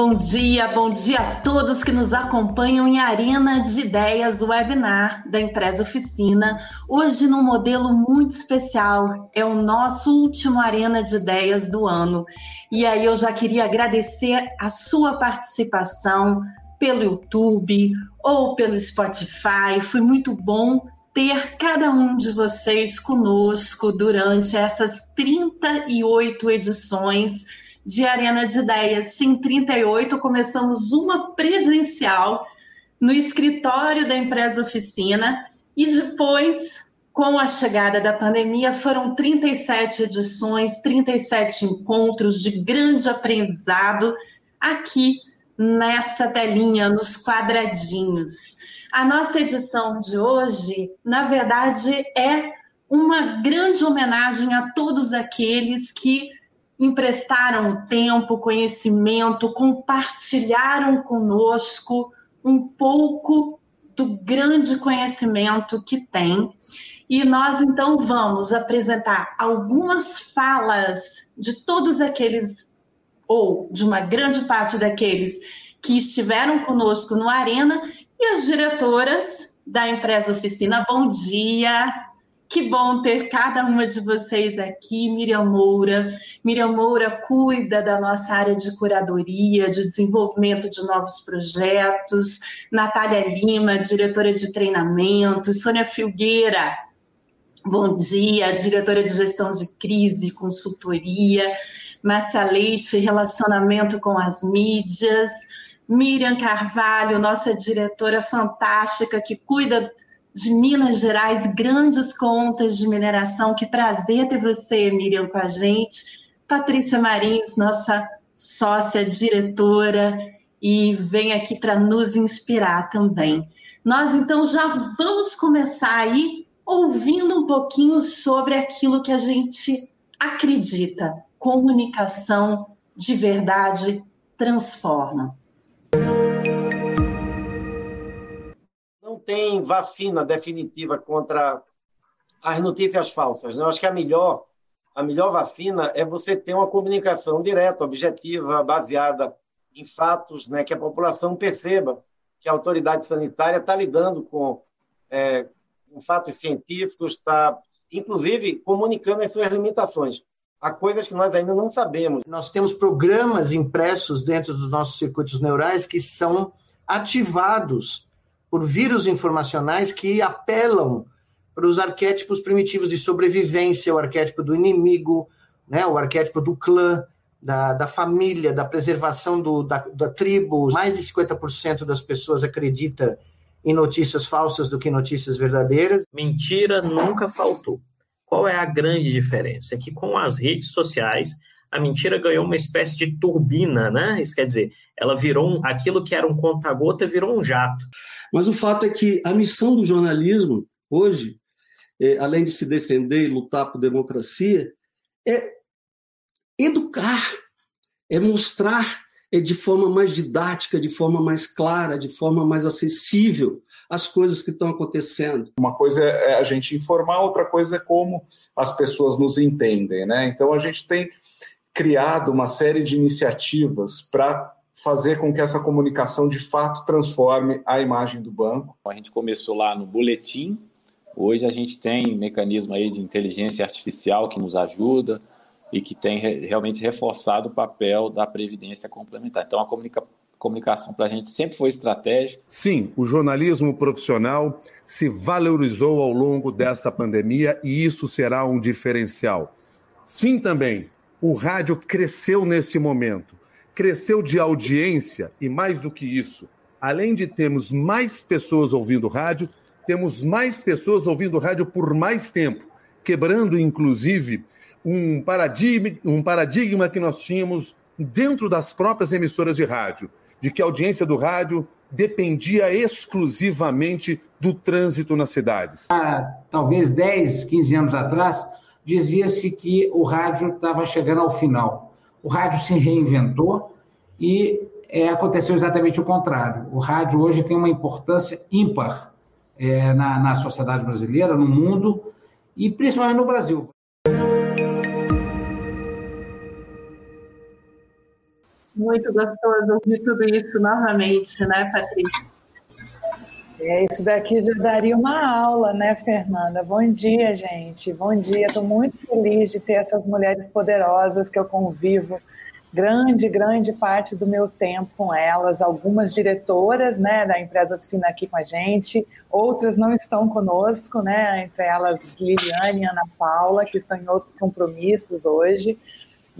Bom dia, bom dia a todos que nos acompanham em Arena de Ideias, webinar da Empresa Oficina. Hoje, num modelo muito especial, é o nosso último Arena de Ideias do ano. E aí eu já queria agradecer a sua participação pelo YouTube ou pelo Spotify. Foi muito bom ter cada um de vocês conosco durante essas 38 edições de Arena de Ideias. Em 38, começamos uma presencial no escritório da empresa oficina e depois, com a chegada da pandemia, foram 37 edições, 37 encontros de grande aprendizado aqui nessa telinha, nos quadradinhos. A nossa edição de hoje, na verdade, é uma grande homenagem a todos aqueles que emprestaram tempo, conhecimento, compartilharam conosco um pouco do grande conhecimento que tem. E nós então vamos apresentar algumas falas de todos aqueles, ou de uma grande parte daqueles que estiveram conosco no Arena, e as diretoras da empresa oficina. Bom dia! Que bom ter cada uma de vocês aqui, Miriam Moura. Miriam Moura cuida da nossa área de curadoria, de desenvolvimento de novos projetos. Natália Lima, diretora de treinamento. Sônia Filgueira, bom dia, diretora de gestão de crise, consultoria. Márcia Leite, relacionamento com as mídias. Miriam Carvalho, nossa diretora fantástica que cuida de Minas Gerais, grandes contas de mineração. Que prazer ter você, Miriam, com a gente. Patrícia Marins, nossa sócia diretora, e vem aqui para nos inspirar também. Nós então já vamos começar aí ouvindo um pouquinho sobre aquilo que a gente acredita. Comunicação de verdade transforma. Tem vacina definitiva contra as notícias falsas. Né? Eu acho que a melhor, a melhor vacina é você ter uma comunicação direta, objetiva, baseada em fatos, né? que a população perceba que a autoridade sanitária está lidando com, é, com fatos científicos, está, inclusive, comunicando as suas limitações. Há coisas que nós ainda não sabemos. Nós temos programas impressos dentro dos nossos circuitos neurais que são ativados por vírus informacionais que apelam para os arquétipos primitivos de sobrevivência, o arquétipo do inimigo, né, o arquétipo do clã, da, da família, da preservação do, da, da tribo. Mais de 50% das pessoas acredita em notícias falsas do que notícias verdadeiras. Mentira nunca faltou. Qual é a grande diferença? É que com as redes sociais a mentira ganhou uma espécie de turbina, né? Isso quer dizer, ela virou um, aquilo que era um conta-gota virou um jato. Mas o fato é que a missão do jornalismo hoje, é, além de se defender e lutar por democracia, é educar, é mostrar é de forma mais didática, de forma mais clara, de forma mais acessível as coisas que estão acontecendo. Uma coisa é a gente informar, outra coisa é como as pessoas nos entendem, né? Então a gente tem criado uma série de iniciativas para fazer com que essa comunicação de fato transforme a imagem do banco. A gente começou lá no boletim, hoje a gente tem mecanismo aí de inteligência artificial que nos ajuda e que tem realmente reforçado o papel da previdência complementar. Então a comunica comunicação para a gente sempre foi estratégica. Sim, o jornalismo profissional se valorizou ao longo dessa pandemia e isso será um diferencial. Sim, também, o rádio cresceu nesse momento. Cresceu de audiência e, mais do que isso, além de termos mais pessoas ouvindo rádio, temos mais pessoas ouvindo rádio por mais tempo, quebrando, inclusive, um paradigma, um paradigma que nós tínhamos dentro das próprias emissoras de rádio, de que a audiência do rádio dependia exclusivamente do trânsito nas cidades. Há talvez 10, 15 anos atrás, dizia-se que o rádio estava chegando ao final. O rádio se reinventou e é, aconteceu exatamente o contrário. O rádio hoje tem uma importância ímpar é, na, na sociedade brasileira, no mundo e principalmente no Brasil. Muito gostoso ouvir tudo isso novamente, né, Patrícia? É, isso daqui já daria uma aula, né, Fernanda? Bom dia, gente. Bom dia. Estou muito feliz de ter essas mulheres poderosas que eu convivo grande, grande parte do meu tempo com elas. Algumas diretoras, né, da empresa oficina aqui com a gente, outras não estão conosco, né, entre elas Liliane e Ana Paula, que estão em outros compromissos hoje.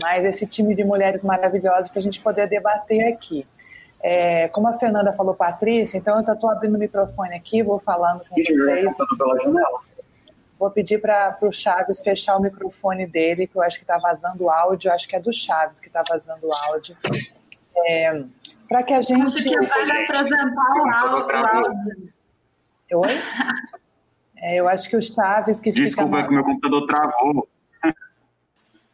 Mas esse time de mulheres maravilhosas para a gente poder debater aqui. É, como a Fernanda falou, Patrícia, então eu estou abrindo o microfone aqui, vou falando com vocês. Vou pedir para o Chaves fechar o microfone dele, que eu acho que está vazando o áudio, acho que é do Chaves que está vazando o áudio. É, para que a gente. Acho que vai apresentar o áudio. Oi? É, eu acho que o Chaves que Desculpa, fica. Desculpa, que meu computador travou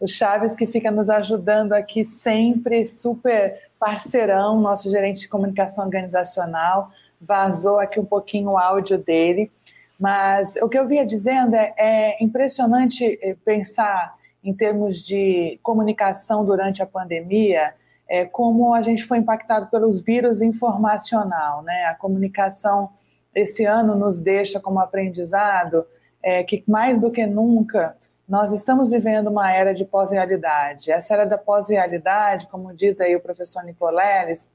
o Chaves que fica nos ajudando aqui sempre, super parceirão, nosso gerente de comunicação organizacional, vazou aqui um pouquinho o áudio dele, mas o que eu via dizendo é, é impressionante eh, pensar em termos de comunicação durante a pandemia, é, como a gente foi impactado pelos vírus informacional, né? A comunicação esse ano nos deixa como aprendizado é, que mais do que nunca nós estamos vivendo uma era de pós-realidade. Essa era da pós-realidade, como diz aí o professor Nicoleles,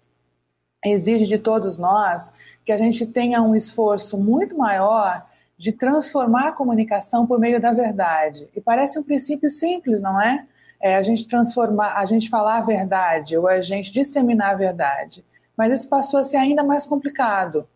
exige de todos nós que a gente tenha um esforço muito maior de transformar a comunicação por meio da verdade. E parece um princípio simples, não é? é a gente transformar, a gente falar a verdade ou a gente disseminar a verdade. Mas isso passou a ser ainda mais complicado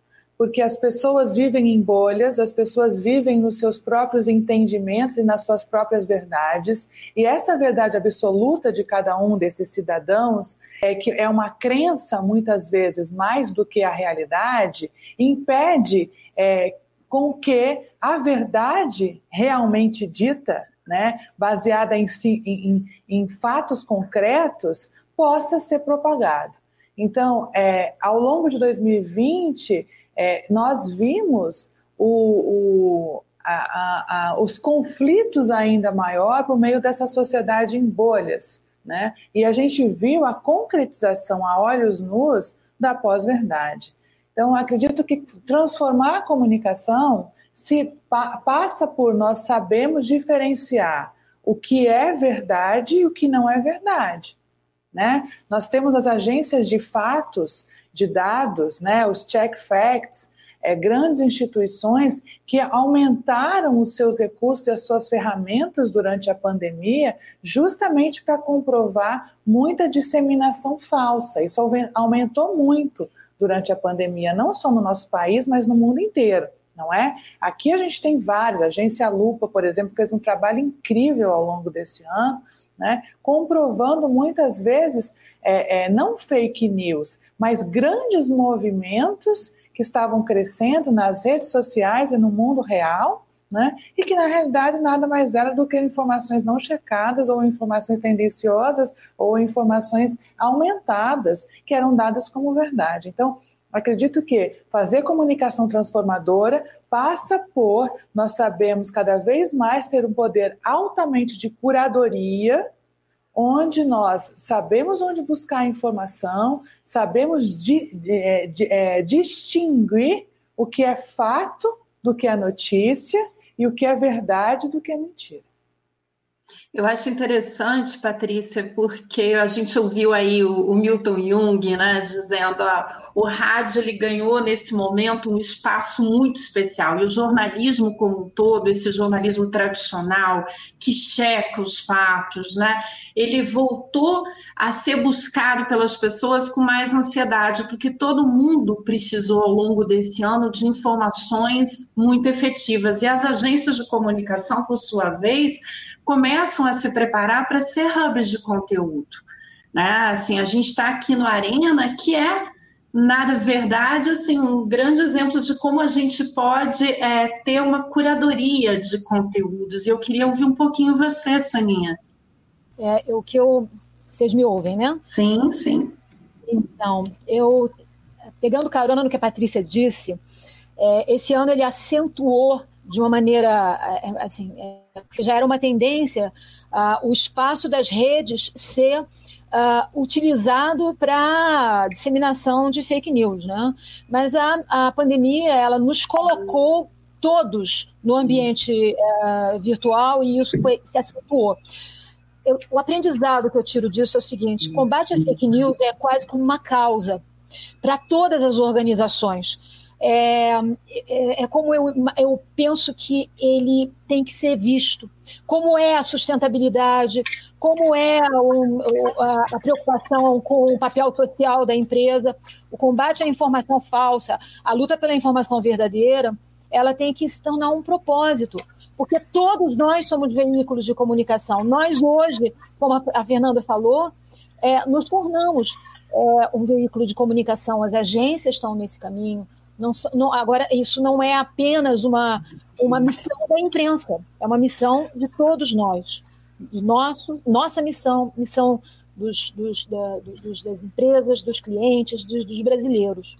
porque as pessoas vivem em bolhas, as pessoas vivem nos seus próprios entendimentos e nas suas próprias verdades, e essa verdade absoluta de cada um desses cidadãos é que é uma crença muitas vezes mais do que a realidade, impede é, com que a verdade realmente dita, né, baseada em, em, em fatos concretos, possa ser propagado. Então, é, ao longo de 2020 é, nós vimos o, o, a, a, a, os conflitos ainda maior por meio dessa sociedade em bolhas. Né? E a gente viu a concretização a olhos nus da pós-verdade. Então, acredito que transformar a comunicação se pa passa por nós sabemos diferenciar o que é verdade e o que não é verdade. Né? Nós temos as agências de fatos de dados, né, os check facts, é, grandes instituições que aumentaram os seus recursos e as suas ferramentas durante a pandemia, justamente para comprovar muita disseminação falsa. Isso aumentou muito durante a pandemia, não só no nosso país, mas no mundo inteiro. Não é? Aqui a gente tem várias. A agência Lupa, por exemplo, fez um trabalho incrível ao longo desse ano, né, comprovando muitas vezes é, é, não fake news, mas grandes movimentos que estavam crescendo nas redes sociais e no mundo real, né? E que na realidade nada mais era do que informações não checadas ou informações tendenciosas ou informações aumentadas que eram dadas como verdade. Então, acredito que fazer comunicação transformadora passa por nós sabemos cada vez mais ter um poder altamente de curadoria onde nós sabemos onde buscar a informação, sabemos di, é, é, distinguir o que é fato do que é notícia e o que é verdade do que é mentira. Eu acho interessante, Patrícia, porque a gente ouviu aí o, o Milton Jung, né, dizendo que o rádio ele ganhou nesse momento um espaço muito especial. E o jornalismo como um todo, esse jornalismo tradicional que checa os fatos, né, ele voltou a ser buscado pelas pessoas com mais ansiedade, porque todo mundo precisou ao longo desse ano de informações muito efetivas. E as agências de comunicação, por sua vez começam a se preparar para ser hubs de conteúdo. Né? Assim, a gente está aqui no Arena, que é, na verdade, assim, um grande exemplo de como a gente pode é, ter uma curadoria de conteúdos. E eu queria ouvir um pouquinho você, Soninha. É, o que eu. Vocês me ouvem, né? Sim, sim. Então, eu, pegando carona no que a Patrícia disse, é, esse ano ele acentuou de uma maneira, é, é, assim, é, já era uma tendência uh, o espaço das redes ser uh, utilizado para disseminação de fake news, né? Mas a, a pandemia ela nos colocou todos no ambiente uh, virtual e isso foi, se acentuou. Eu, o aprendizado que eu tiro disso é o seguinte: combate à fake news é quase como uma causa para todas as organizações. É, é, é, como eu, eu penso que ele tem que ser visto. Como é a sustentabilidade, como é a, preocupação com o papel social da empresa, o combate à informação falsa, a luta pela informação verdadeira, ela tem que se tornar um propósito, porque todos nós somos veículos de comunicação. Nós hoje, como a Fernanda falou, é, nos tornamos é, um veículo de comunicação. As agências estão nesse caminho. Não, não, agora, isso não é apenas uma, uma missão da imprensa, é uma missão de todos nós nosso, nossa missão, missão dos, dos, da, dos das empresas, dos clientes, dos, dos brasileiros.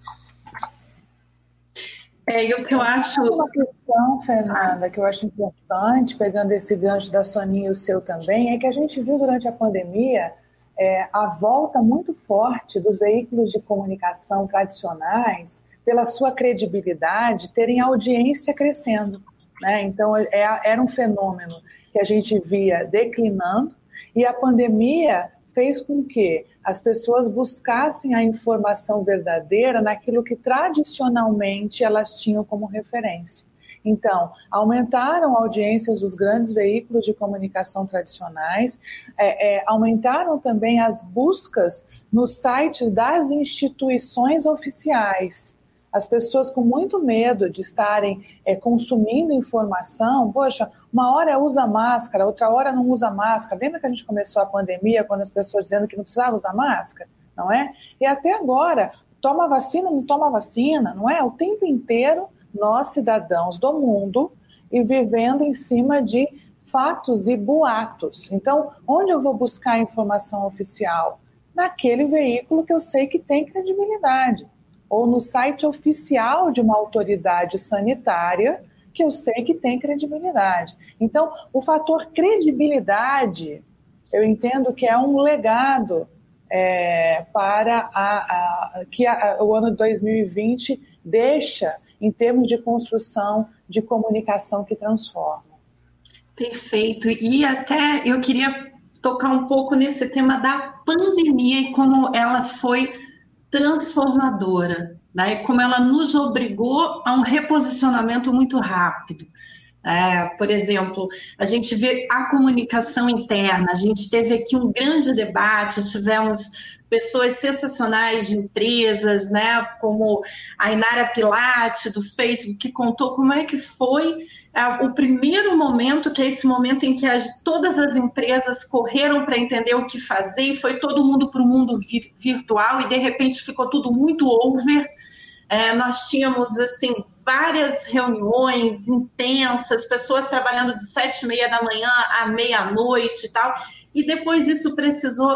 É, e o que eu acho. Uma questão, Fernanda, que eu acho importante, pegando esse gancho da Soninha e o seu também, é que a gente viu durante a pandemia é, a volta muito forte dos veículos de comunicação tradicionais, pela sua credibilidade, terem audiência crescendo. Né? Então, é, era um fenômeno que a gente via declinando, e a pandemia fez com que as pessoas buscassem a informação verdadeira naquilo que tradicionalmente elas tinham como referência. Então, aumentaram audiências dos grandes veículos de comunicação tradicionais, é, é, aumentaram também as buscas nos sites das instituições oficiais as pessoas com muito medo de estarem é, consumindo informação, poxa, uma hora usa máscara, outra hora não usa máscara. Lembra que a gente começou a pandemia quando as pessoas dizendo que não precisava usar máscara, não é? E até agora, toma vacina, não toma vacina, não é? O tempo inteiro, nós, cidadãos do mundo, e vivendo em cima de fatos e boatos. Então, onde eu vou buscar a informação oficial? Naquele veículo que eu sei que tem credibilidade ou no site oficial de uma autoridade sanitária que eu sei que tem credibilidade. Então, o fator credibilidade, eu entendo que é um legado é, para a, a, que a, o ano de 2020 deixa em termos de construção de comunicação que transforma. Perfeito. E até eu queria tocar um pouco nesse tema da pandemia e como ela foi transformadora, né? como ela nos obrigou a um reposicionamento muito rápido. É, por exemplo, a gente vê a comunicação interna, a gente teve aqui um grande debate, tivemos pessoas sensacionais de empresas, né, como a Inara Pilate, do Facebook, que contou como é que foi o primeiro momento, que é esse momento em que as, todas as empresas correram para entender o que fazer, e foi todo mundo para o mundo vir, virtual, e de repente ficou tudo muito over. É, nós tínhamos assim várias reuniões intensas, pessoas trabalhando de sete e meia da manhã à meia-noite e tal, e depois isso precisou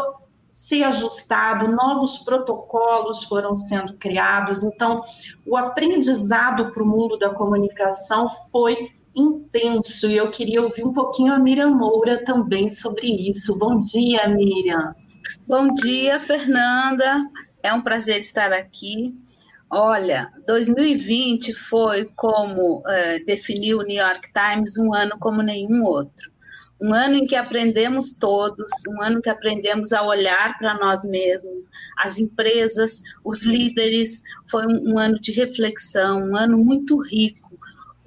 ser ajustado, novos protocolos foram sendo criados, então o aprendizado para o mundo da comunicação foi intenso e eu queria ouvir um pouquinho a Miriam Moura também sobre isso. Bom dia, Miriam. Bom dia, Fernanda. É um prazer estar aqui. Olha, 2020 foi, como é, definiu o New York Times, um ano como nenhum outro. Um ano em que aprendemos todos, um ano que aprendemos a olhar para nós mesmos, as empresas, os líderes. Foi um, um ano de reflexão, um ano muito rico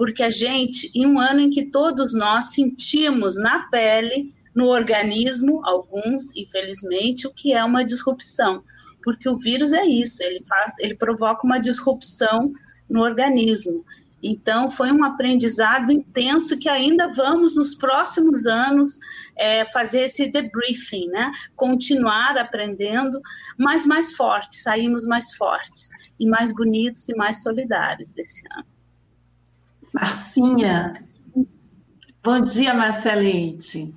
porque a gente, em um ano em que todos nós sentimos na pele, no organismo, alguns, infelizmente, o que é uma disrupção, porque o vírus é isso, ele faz, ele provoca uma disrupção no organismo. Então, foi um aprendizado intenso que ainda vamos, nos próximos anos, é, fazer esse debriefing, né? Continuar aprendendo, mas mais fortes, saímos mais fortes, e mais bonitos e mais solidários desse ano. Marcinha. Bom dia, Marcia Leite.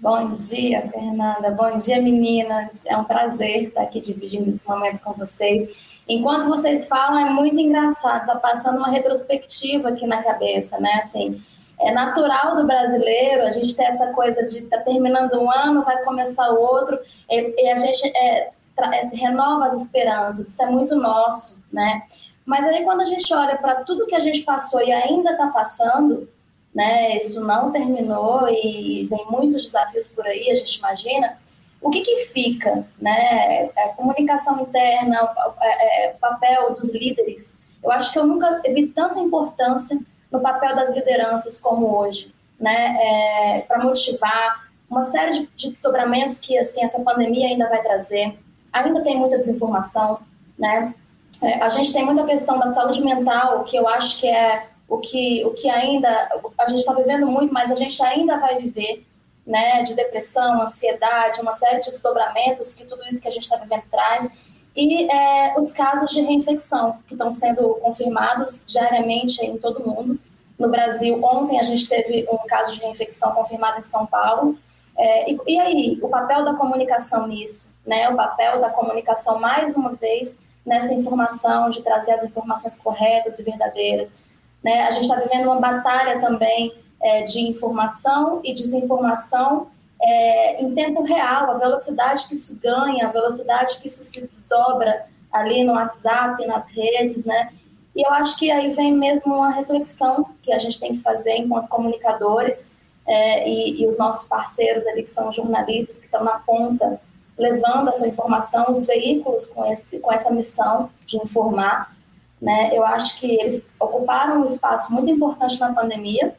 Bom dia, Fernanda. Bom dia, meninas. É um prazer estar aqui dividindo esse momento com vocês. Enquanto vocês falam, é muito engraçado, está passando uma retrospectiva aqui na cabeça, né? Assim, é natural do brasileiro a gente ter essa coisa de tá terminando um ano, vai começar o outro, e, e a gente é, é, renova as esperanças, isso é muito nosso, né? Mas aí quando a gente olha para tudo que a gente passou e ainda está passando, né? Isso não terminou e vem muitos desafios por aí, a gente imagina. O que, que fica, né? A comunicação interna, o é, é, papel dos líderes. Eu acho que eu nunca vi tanta importância no papel das lideranças como hoje, né? É, para motivar uma série de, de desdobramentos que assim essa pandemia ainda vai trazer. Ainda tem muita desinformação, né? É, a gente tem muita questão da saúde mental, que eu acho que é o que, o que ainda a gente está vivendo muito, mas a gente ainda vai viver, né, de depressão, ansiedade, uma série de desdobramentos que tudo isso que a gente está vivendo traz. E é, os casos de reinfecção, que estão sendo confirmados diariamente em todo o mundo. No Brasil, ontem a gente teve um caso de reinfecção confirmado em São Paulo. É, e, e, aí, o papel da comunicação nisso, né? O papel da comunicação, mais uma vez, nessa informação, de trazer as informações corretas e verdadeiras. Né? A gente está vivendo uma batalha também é, de informação e desinformação é, em tempo real, a velocidade que isso ganha, a velocidade que isso se desdobra ali no WhatsApp, nas redes, né? E eu acho que aí vem mesmo uma reflexão que a gente tem que fazer enquanto comunicadores é, e, e, os nossos parceiros ali que são jornalistas que estão na ponta levando essa informação, os veículos com, esse, com essa missão de informar. Né? Eu acho que eles ocuparam um espaço muito importante na pandemia,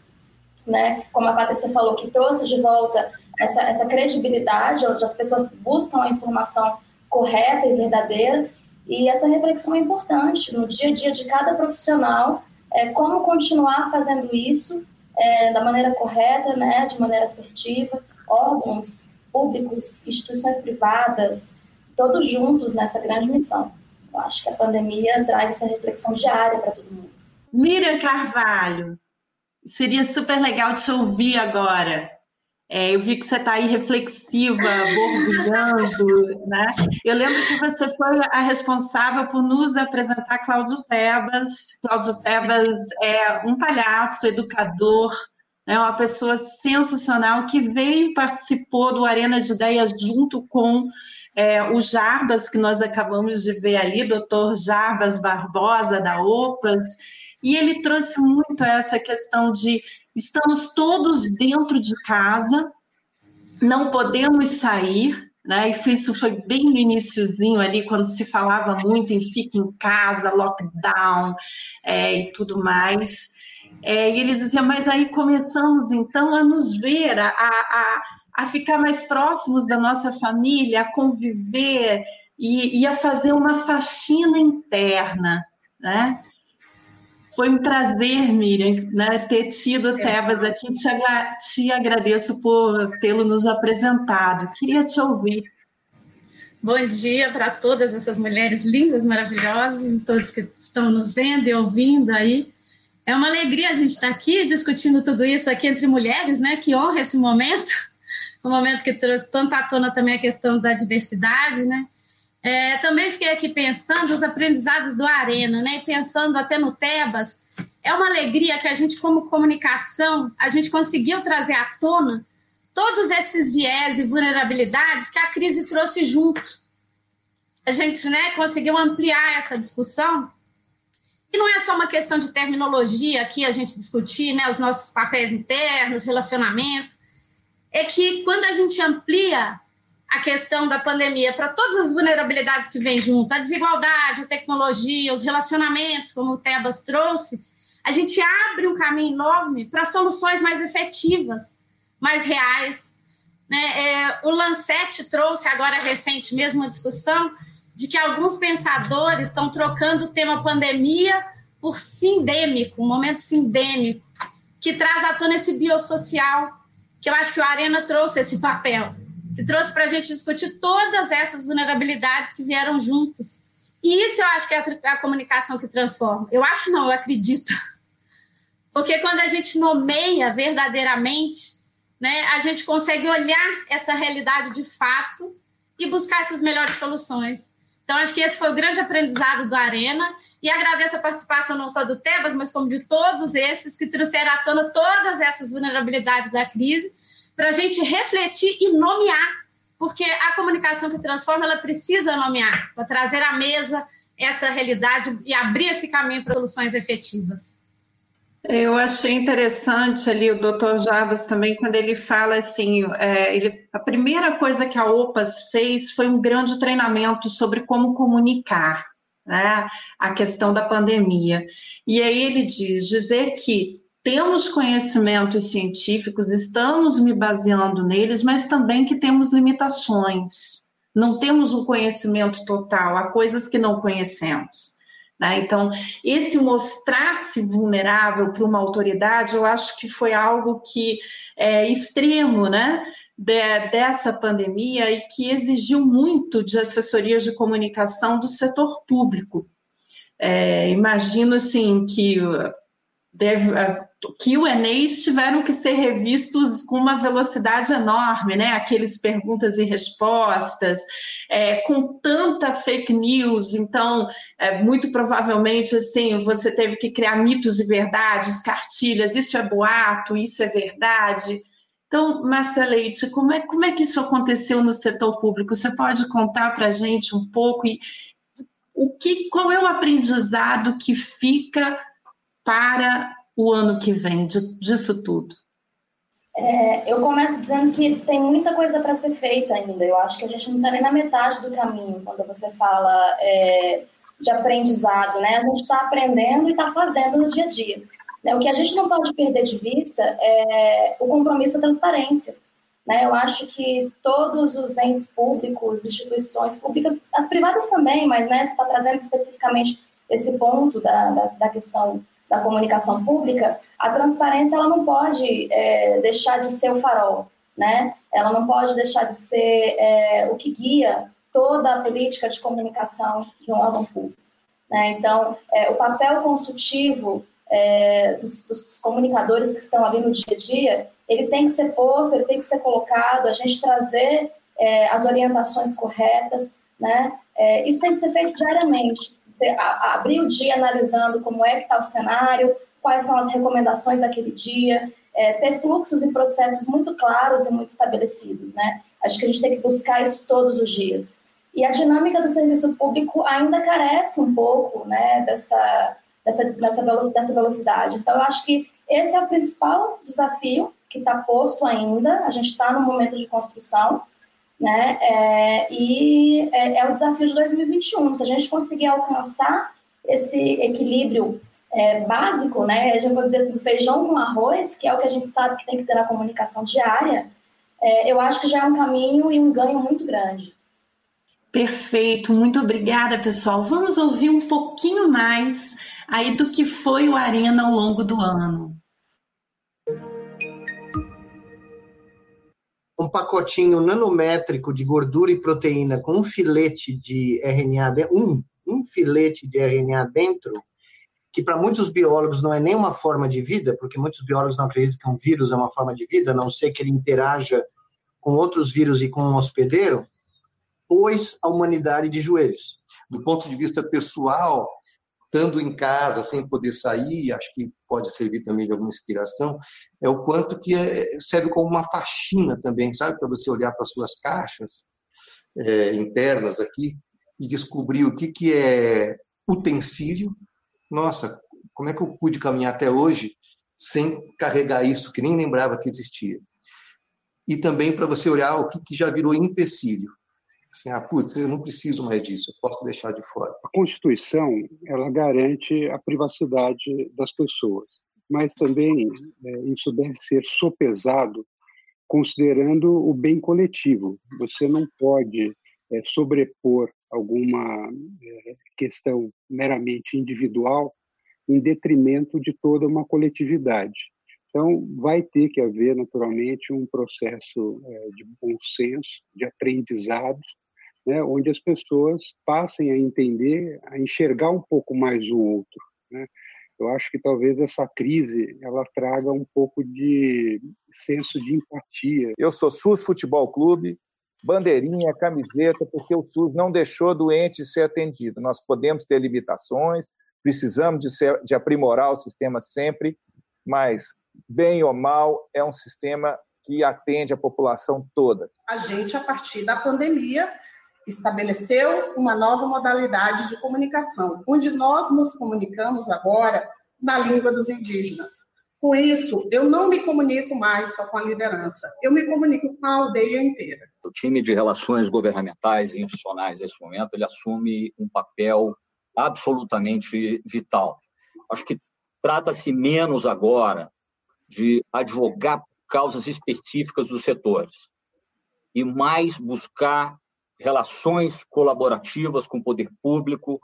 né? como a Patrícia falou, que trouxe de volta essa, essa credibilidade, onde as pessoas buscam a informação correta e verdadeira, e essa reflexão é importante no dia a dia de cada profissional, é, como continuar fazendo isso é, da maneira correta, né, de maneira assertiva, órgãos públicos, instituições privadas, todos juntos nessa grande missão. Eu acho que a pandemia traz essa reflexão diária para todo mundo. Miriam Carvalho, seria super legal te ouvir agora. É, eu vi que você está aí reflexiva, borbulhando, né? Eu lembro que você foi a responsável por nos apresentar Cláudio Tebas. Cláudio Tebas é um palhaço, educador, é uma pessoa sensacional que veio e participou do Arena de Ideias junto com é, o Jarbas, que nós acabamos de ver ali, doutor Jarbas Barbosa, da OPAS, e ele trouxe muito essa questão de estamos todos dentro de casa, não podemos sair, né? E isso foi bem no iníciozinho ali, quando se falava muito em fique em casa, lockdown é, e tudo mais. É, e ele dizia, mas aí começamos então a nos ver, a, a, a ficar mais próximos da nossa família, a conviver e, e a fazer uma faxina interna, né? Foi um prazer, Miriam, né, ter tido o Tebas aqui. Te, te agradeço por tê-lo nos apresentado. Queria te ouvir. Bom dia para todas essas mulheres lindas, maravilhosas, todos que estão nos vendo e ouvindo aí. É uma alegria a gente estar aqui discutindo tudo isso aqui entre mulheres, né? Que honra esse momento, um momento que trouxe tanto à tona também a questão da diversidade, né? É, também fiquei aqui pensando os aprendizados do Arena, né? Pensando até no Tebas. É uma alegria que a gente, como comunicação, a gente conseguiu trazer à tona todos esses viés e vulnerabilidades que a crise trouxe junto. A gente né, conseguiu ampliar essa discussão. E não é só uma questão de terminologia aqui a gente discutir né, os nossos papéis internos, relacionamentos. É que quando a gente amplia a questão da pandemia para todas as vulnerabilidades que vem junto, a desigualdade, a tecnologia, os relacionamentos, como o Tebas trouxe, a gente abre um caminho enorme para soluções mais efetivas, mais reais. Né? É, o Lancet trouxe agora recente mesmo uma discussão de que alguns pensadores estão trocando o tema pandemia por sindêmico, um momento sindêmico, que traz à tona esse biossocial, que eu acho que o Arena trouxe esse papel que trouxe para a gente discutir todas essas vulnerabilidades que vieram juntas. E isso eu acho que é a, a comunicação que transforma. Eu acho não, eu acredito. Porque quando a gente nomeia verdadeiramente, né, a gente consegue olhar essa realidade de fato e buscar essas melhores soluções. Então, acho que esse foi o grande aprendizado do Arena E agradeço a participação não só do Tebas, mas como de todos esses que trouxeram à tona todas essas vulnerabilidades da crise, para a gente refletir e nomear, porque a comunicação que transforma, ela precisa nomear, para trazer à mesa essa realidade e abrir esse caminho para soluções efetivas. Eu achei interessante ali o Dr. Javas também, quando ele fala assim, é, ele, a primeira coisa que a OPAS fez foi um grande treinamento sobre como comunicar, né, a questão da pandemia. E aí ele diz, dizer que temos conhecimentos científicos, estamos me baseando neles, mas também que temos limitações. Não temos um conhecimento total, há coisas que não conhecemos. Né? Então, esse mostrar-se vulnerável para uma autoridade, eu acho que foi algo que é extremo, né? De, dessa pandemia e que exigiu muito de assessorias de comunicação do setor público. É, imagino assim que deve, que o Enéis tiveram que ser revistos com uma velocidade enorme, né? Aqueles perguntas e respostas, é, com tanta fake news, então, é, muito provavelmente, assim, você teve que criar mitos e verdades, cartilhas, isso é boato, isso é verdade. Então, Marcia Leite, como é, como é que isso aconteceu no setor público? Você pode contar para a gente um pouco e o que, qual é o aprendizado que fica para o ano que vem disso tudo? É, eu começo dizendo que tem muita coisa para ser feita ainda. Eu acho que a gente não está nem na metade do caminho quando você fala é, de aprendizado, né? A gente está aprendendo e está fazendo no dia a dia. Né? O que a gente não pode perder de vista é o compromisso da transparência. Né? Eu acho que todos os entes públicos, instituições públicas, as privadas também, mas né, você está trazendo especificamente esse ponto da, da, da questão da comunicação pública, a transparência ela não pode é, deixar de ser o farol, né? Ela não pode deixar de ser é, o que guia toda a política de comunicação de um órgão público. Né? Então, é, o papel consultivo é, dos, dos, comunicadores que estão ali no dia a dia, ele tem que ser posto, ele tem que ser colocado, a gente trazer é, as orientações corretas, né? É, isso tem que ser feito diariamente. Você abrir o dia analisando como é que está o cenário, quais são as recomendações daquele dia, é, ter fluxos e processos muito claros e muito estabelecidos, né? Acho que a gente tem que buscar isso todos os dias. E a dinâmica do serviço público ainda carece um pouco, né, dessa, dessa, dessa velocidade. Então, eu acho que esse é o principal desafio que está posto ainda. A gente está no momento de construção, né? É, e é, é, o desafio de 2021. Se a gente conseguir alcançar esse equilíbrio é, básico, né? Eu já vou dizer assim, feijão com arroz, que é o que a gente sabe que tem que ter na comunicação diária, é, eu acho que já é um caminho e um ganho muito grande. Perfeito, muito obrigada, pessoal. Vamos ouvir um pouquinho mais aí do que foi o Arena ao longo do ano. Pacotinho nanométrico de gordura e proteína com um filete de RNA, um, um filete de RNA dentro, que para muitos biólogos não é nem uma forma de vida, porque muitos biólogos não acreditam que um vírus é uma forma de vida, a não ser que ele interaja com outros vírus e com um hospedeiro, pôs a humanidade de joelhos. Do ponto de vista pessoal, estando em casa, sem poder sair, acho que pode servir também de alguma inspiração, é o quanto que é, serve como uma faxina também, sabe? Para você olhar para suas caixas é, internas aqui e descobrir o que, que é utensílio. Nossa, como é que eu pude caminhar até hoje sem carregar isso, que nem lembrava que existia? E também para você olhar o que, que já virou empecilho. Assim, ah, putz, eu não preciso mais disso, eu posso deixar de fora. A Constituição, ela garante a privacidade das pessoas, mas também é, isso deve ser sopesado considerando o bem coletivo. Você não pode é, sobrepor alguma é, questão meramente individual em detrimento de toda uma coletividade. Então, vai ter que haver, naturalmente, um processo é, de bom senso, de aprendizado, né, onde as pessoas passem a entender, a enxergar um pouco mais o outro. Né? Eu acho que talvez essa crise ela traga um pouco de senso de empatia. Eu sou SUS Futebol Clube, bandeirinha, camiseta, porque o SUS não deixou doente ser atendido. Nós podemos ter limitações, precisamos de, ser, de aprimorar o sistema sempre, mas, bem ou mal, é um sistema que atende a população toda. A gente, a partir da pandemia, estabeleceu uma nova modalidade de comunicação, onde nós nos comunicamos agora na língua dos indígenas. Com isso, eu não me comunico mais só com a liderança, eu me comunico com a aldeia inteira. O time de relações governamentais e institucionais nesse momento, ele assume um papel absolutamente vital. Acho que trata-se menos agora de advogar causas específicas dos setores e mais buscar relações colaborativas com o poder público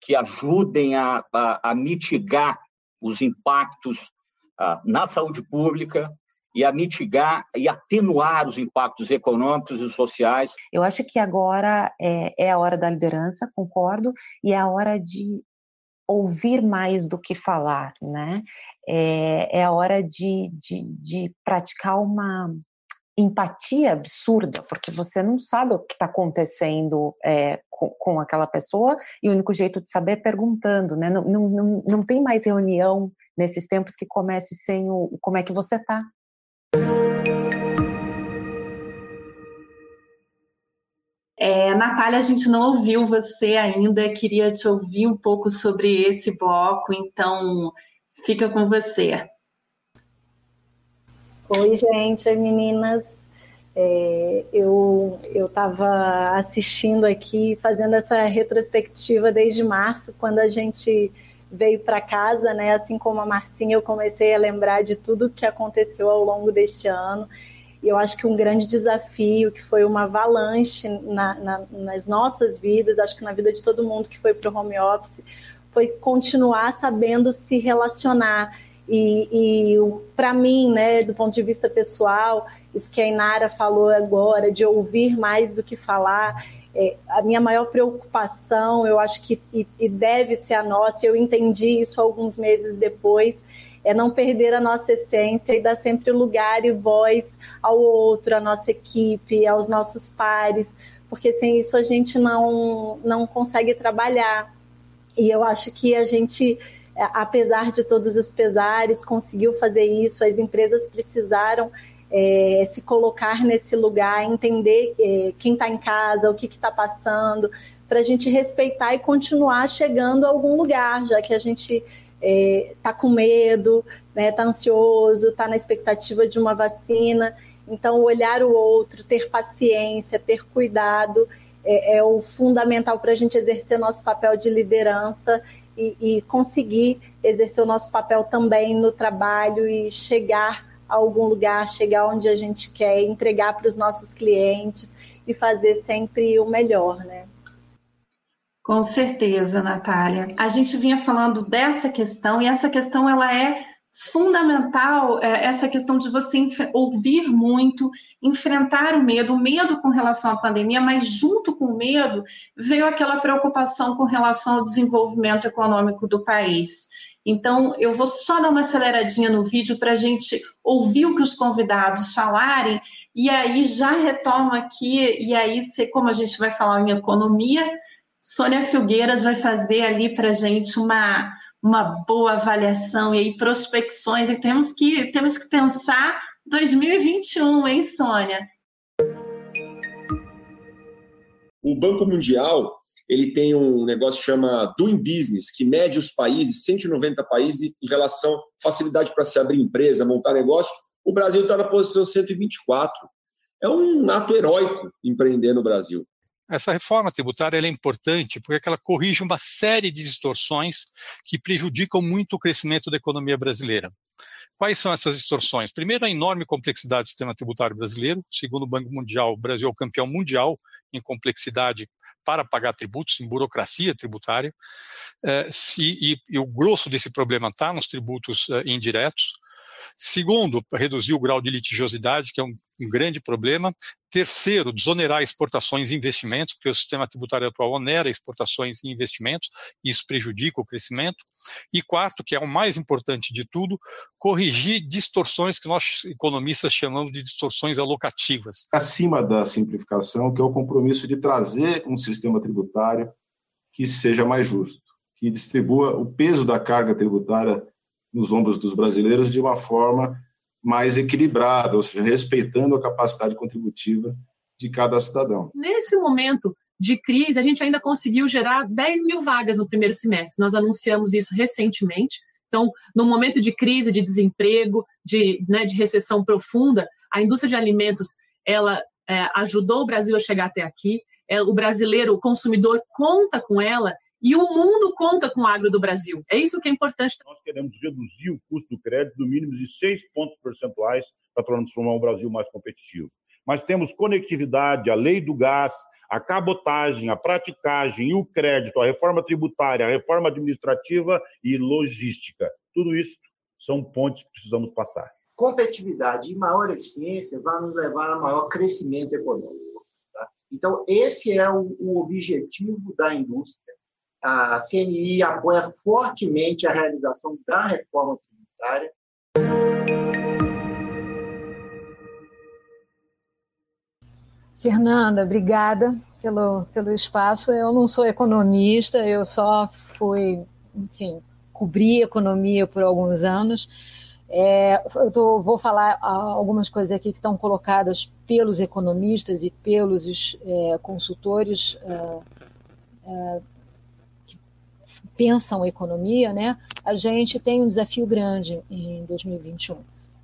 que ajudem a, a, a mitigar os impactos ah, na saúde pública e a mitigar e atenuar os impactos econômicos e sociais. Eu acho que agora é, é a hora da liderança, concordo, e é a hora de ouvir mais do que falar, né? É, é a hora de, de, de praticar uma empatia absurda, porque você não sabe o que está acontecendo é, com, com, aquela pessoa e o único jeito de saber é perguntando, né? Não, não, não, não tem mais reunião nesses tempos que comece sem o como é que você está. É, Natália, a gente não ouviu você ainda, queria te ouvir um pouco sobre esse bloco, então fica com você. Oi, gente, meninas. É, eu estava assistindo aqui, fazendo essa retrospectiva desde março, quando a gente veio para casa, né? Assim como a Marcinha, eu comecei a lembrar de tudo que aconteceu ao longo deste ano. E eu acho que um grande desafio, que foi uma avalanche na, na, nas nossas vidas, acho que na vida de todo mundo que foi para o home office, foi continuar sabendo se relacionar. E, e para mim, né, do ponto de vista pessoal, isso que a Inara falou agora, de ouvir mais do que falar, é, a minha maior preocupação, eu acho que e, e deve ser a nossa, eu entendi isso alguns meses depois, é não perder a nossa essência e dar sempre lugar e voz ao outro, à nossa equipe, aos nossos pares, porque sem isso a gente não, não consegue trabalhar. E eu acho que a gente, apesar de todos os pesares, conseguiu fazer isso, as empresas precisaram é, se colocar nesse lugar, entender é, quem está em casa, o que está passando, para a gente respeitar e continuar chegando a algum lugar, já que a gente está é, tá com medo, está né, tá ansioso, está na expectativa de uma vacina. Então, olhar o outro, ter paciência, ter cuidado é, é o fundamental para a gente exercer nosso papel de liderança e, e, conseguir exercer o nosso papel também no trabalho e chegar a algum lugar, chegar onde a gente quer, entregar para os nossos clientes e fazer sempre o melhor, né? Com certeza, Natália. A gente vinha falando dessa questão e essa questão ela é fundamental, é, essa questão de você ouvir muito, enfrentar o medo, o medo com relação à pandemia, mas junto com o medo veio aquela preocupação com relação ao desenvolvimento econômico do país. Então, eu vou só dar uma aceleradinha no vídeo para a gente ouvir o que os convidados falarem, e aí já retomo aqui, e aí, como a gente vai falar em economia, Sônia Filgueiras vai fazer ali para a gente uma, uma boa avaliação e aí prospecções, e temos que, temos que pensar 2021, hein, Sônia? O Banco Mundial ele tem um negócio que chama Doing Business, que mede os países, 190 países, em relação à facilidade para se abrir empresa, montar negócio. O Brasil está na posição 124. É um ato heróico empreender no Brasil. Essa reforma tributária é importante porque ela corrige uma série de distorções que prejudicam muito o crescimento da economia brasileira. Quais são essas distorções? Primeiro, a enorme complexidade do sistema tributário brasileiro. Segundo o Banco Mundial, o Brasil é o campeão mundial em complexidade para pagar tributos, em burocracia tributária, se, e, o grosso desse problema está nos tributos eh, indiretos. Segundo, reduzir o grau de litigiosidade, que é um, grande problema. Terceiro, desonerar exportações e investimentos, porque o sistema tributário atual onera exportações e investimentos, e isso prejudica o crescimento. E quarto, que é o mais importante de tudo, corrigir distorções que nós economistas chamamos de distorções alocativas. Acima da simplificação, que é o compromisso de trazer um sistema tributário que seja mais justo que distribua o peso da carga tributária nos ombros dos brasileiros de uma forma mais equilibrada, ou seja, respeitando a capacidade contributiva de cada cidadão. Nesse momento de crise, a gente ainda conseguiu gerar 10 mil vagas no primeiro semestre. Nós anunciamos isso recentemente. Então, no momento de crise, de desemprego, de, né, de recessão profunda, a indústria de alimentos ela é, ajudou o Brasil a chegar até aqui. É, o brasileiro, o consumidor, conta com ela e o mundo conta com o agro do Brasil. É isso que é importante. Nós queremos reduzir o custo do crédito do mínimo de seis pontos percentuais para transformar o Brasil mais competitivo. Mas temos conectividade, a lei do gás, a cabotagem, a praticagem e o crédito, a reforma tributária, a reforma administrativa e logística. Tudo isso são pontes que precisamos passar. Competitividade e maior eficiência vai nos levar a maior crescimento econômico. Tá? Então, esse é o, o objetivo da indústria a CNI apoia fortemente a realização da reforma tributária. Fernanda, obrigada pelo, pelo espaço. Eu não sou economista, eu só fui, enfim, cobrir economia por alguns anos. É, eu tô, vou falar algumas coisas aqui que estão colocadas pelos economistas e pelos é, consultores é, é pensam economia, né, a gente tem um desafio grande em 2021.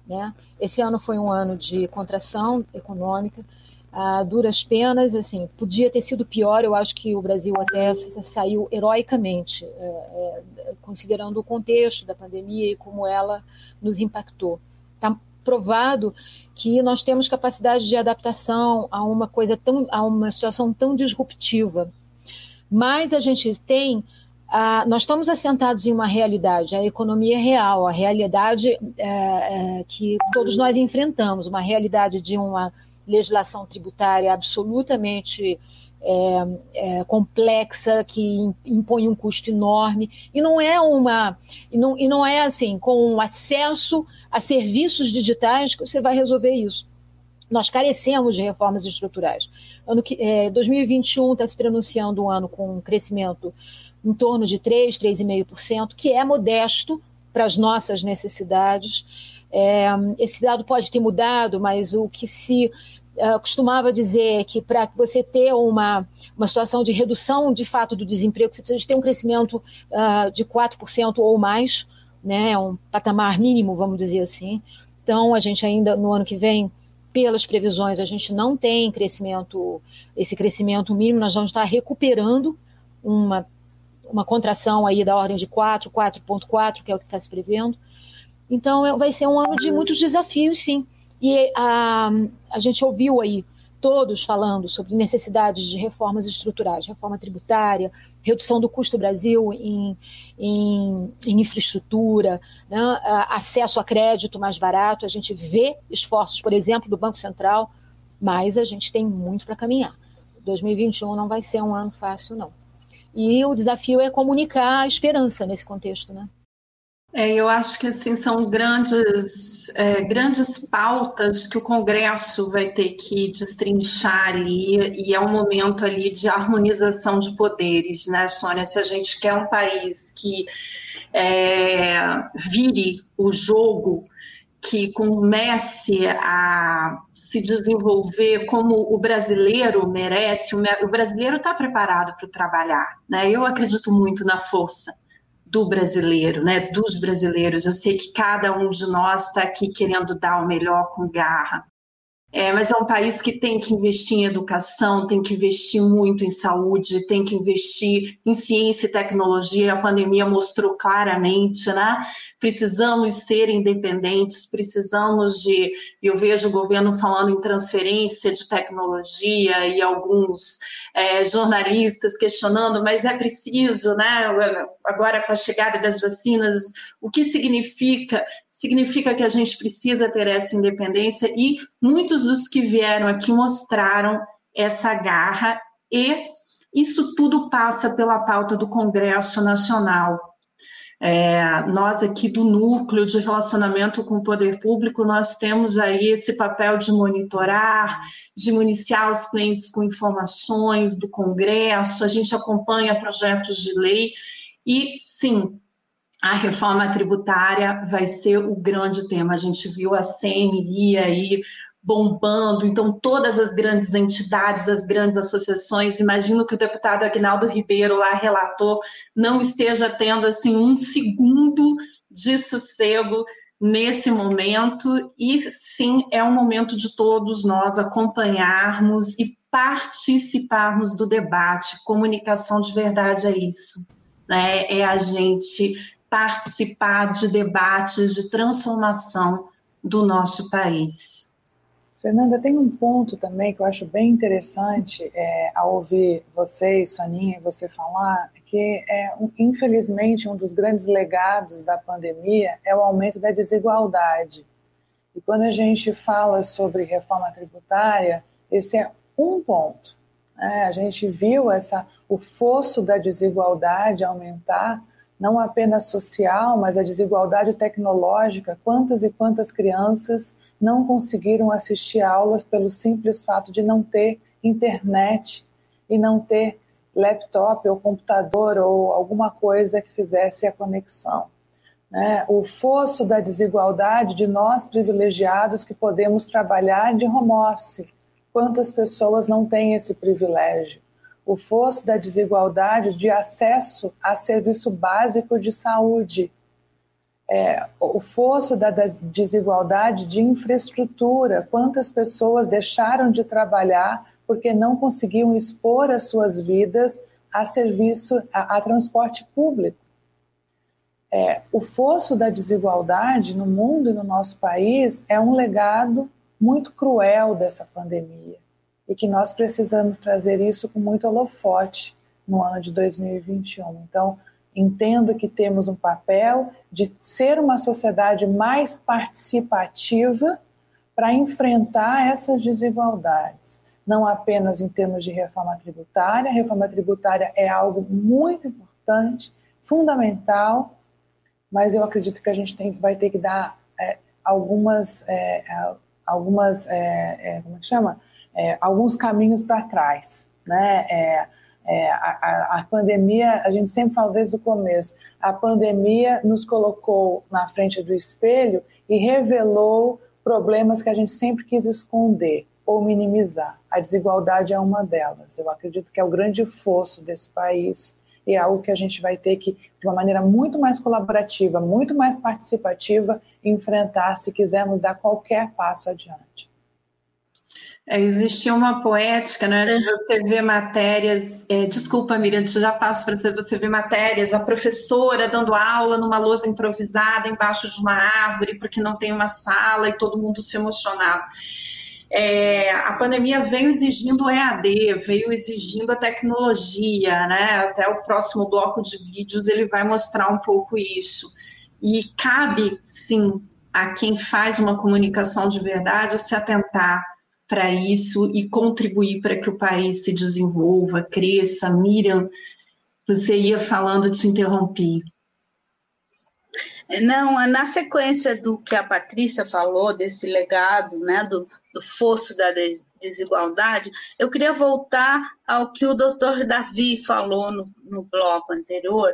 Né? Esse ano foi um ano de contração econômica, a duras penas, assim, podia ter sido pior. Eu acho que o Brasil até saiu heroicamente, é, é, considerando o contexto da pandemia e como ela nos impactou. Está provado que nós temos capacidade de adaptação a uma coisa tão, a uma situação tão disruptiva. Mas a gente tem ah, nós estamos assentados em uma realidade, a economia real, a realidade é, é, que todos nós enfrentamos, uma realidade de uma legislação tributária absolutamente é, é, complexa que impõe um custo enorme e não é uma e não, e não é assim com acesso a serviços digitais que você vai resolver isso. Nós carecemos de reformas estruturais. Ano que, é, 2021 está se pronunciando um ano com um crescimento em torno de 3, 3,5%, que é modesto para as nossas necessidades. É, esse dado pode ter mudado, mas o que se uh, costumava dizer é que para você ter uma, uma situação de redução de fato do desemprego, você precisa ter um crescimento uh, de 4% ou mais, né, um patamar mínimo, vamos dizer assim. Então, a gente ainda, no ano que vem, pelas previsões, a gente não tem crescimento, esse crescimento mínimo, nós vamos estar recuperando uma uma contração aí da ordem de 4, 4.4, que é o que está se prevendo. Então, vai ser um ano de muitos desafios, sim. E a, a gente ouviu aí todos falando sobre necessidades de reformas estruturais, reforma tributária, redução do custo do Brasil em, em, em infraestrutura, né? acesso a crédito mais barato. A gente vê esforços, por exemplo, do Banco Central, mas a gente tem muito para caminhar. 2021 não vai ser um ano fácil, não. E o desafio é comunicar a esperança nesse contexto, né? É, eu acho que assim são grandes, é, grandes pautas que o Congresso vai ter que destrinchar ali, e é um momento ali de harmonização de poderes, né, Sônia? Se a gente quer um país que é, vire o jogo que comece a se desenvolver como o brasileiro merece, o brasileiro está preparado para trabalhar, né? Eu acredito muito na força do brasileiro, né? Dos brasileiros. Eu sei que cada um de nós está aqui querendo dar o melhor com garra. É, mas é um país que tem que investir em educação, tem que investir muito em saúde, tem que investir em ciência e tecnologia. A pandemia mostrou claramente, né? Precisamos ser independentes, precisamos de. Eu vejo o governo falando em transferência de tecnologia e alguns é, jornalistas questionando, mas é preciso, né? Agora com a chegada das vacinas, o que significa? Significa que a gente precisa ter essa independência e muitos dos que vieram aqui mostraram essa garra e isso tudo passa pela pauta do Congresso Nacional. É, nós aqui do núcleo de relacionamento com o poder público, nós temos aí esse papel de monitorar, de municiar os clientes com informações do Congresso, a gente acompanha projetos de lei E sim, a reforma tributária vai ser o grande tema. A gente viu a CNI aí bombando, então todas as grandes entidades, as grandes associações, imagino que o deputado Agnaldo Ribeiro lá relatou, não esteja tendo assim um segundo de sossego nesse momento e sim é um momento de todos nós acompanharmos e participarmos do debate. Comunicação de verdade é isso, né? É a gente participar de debates de transformação do nosso país. Fernanda, tem um ponto também que eu acho bem interessante é, ao ouvir você e Soninha você falar, que é, infelizmente, um dos grandes legados da pandemia é o aumento da desigualdade. E quando a gente fala sobre reforma tributária, esse é um ponto. Né? A gente viu essa, o fosso da desigualdade aumentar, não apenas social, mas a desigualdade tecnológica. Quantas e quantas crianças não conseguiram assistir aulas pelo simples fato de não ter internet e não ter laptop ou computador ou alguma coisa que fizesse a conexão. Né? O fosso da desigualdade de nós privilegiados que podemos trabalhar de home office. Quantas pessoas não têm esse privilégio? O fosso da desigualdade de acesso a serviço básico de saúde é, o fosso da desigualdade de infraestrutura, quantas pessoas deixaram de trabalhar porque não conseguiam expor as suas vidas a serviço, a, a transporte público. É, o fosso da desigualdade no mundo e no nosso país é um legado muito cruel dessa pandemia e que nós precisamos trazer isso com muito holofote no ano de 2021. Então, Entendo que temos um papel de ser uma sociedade mais participativa para enfrentar essas desigualdades, não apenas em termos de reforma tributária. Reforma tributária é algo muito importante, fundamental, mas eu acredito que a gente tem, vai ter que dar é, algumas, é, algumas, é, é como é chama, é, alguns caminhos para trás, né? É, é, a, a, pandemia, a gente sempre fala desde o começo, a pandemia nos colocou na frente do espelho e revelou problemas que a gente sempre quis esconder ou minimizar. A desigualdade é uma delas. Eu acredito que é o grande fosso desse país e é algo que a gente vai ter que, de uma maneira muito mais colaborativa, muito mais participativa, enfrentar se quisermos dar qualquer passo adiante. É, existia uma poética, né, de você ver matérias. É, desculpa, Miriam, já passo para você. Você ver matérias, a professora dando aula numa lousa improvisada embaixo de uma árvore, porque não tem uma sala e todo mundo se emocionava. É, a pandemia veio exigindo o EAD, veio exigindo a tecnologia, né? Até o próximo bloco de vídeos ele vai mostrar um pouco isso. E cabe, sim, a quem faz uma comunicação de verdade se atentar para isso e contribuir para que o país se desenvolva, cresça. Miriam, você ia falando, te interrompi. Não, na sequência do que a Patrícia falou, desse legado, né, do, do fosso da desigualdade, eu queria voltar ao que o doutor Davi falou no, no bloco anterior,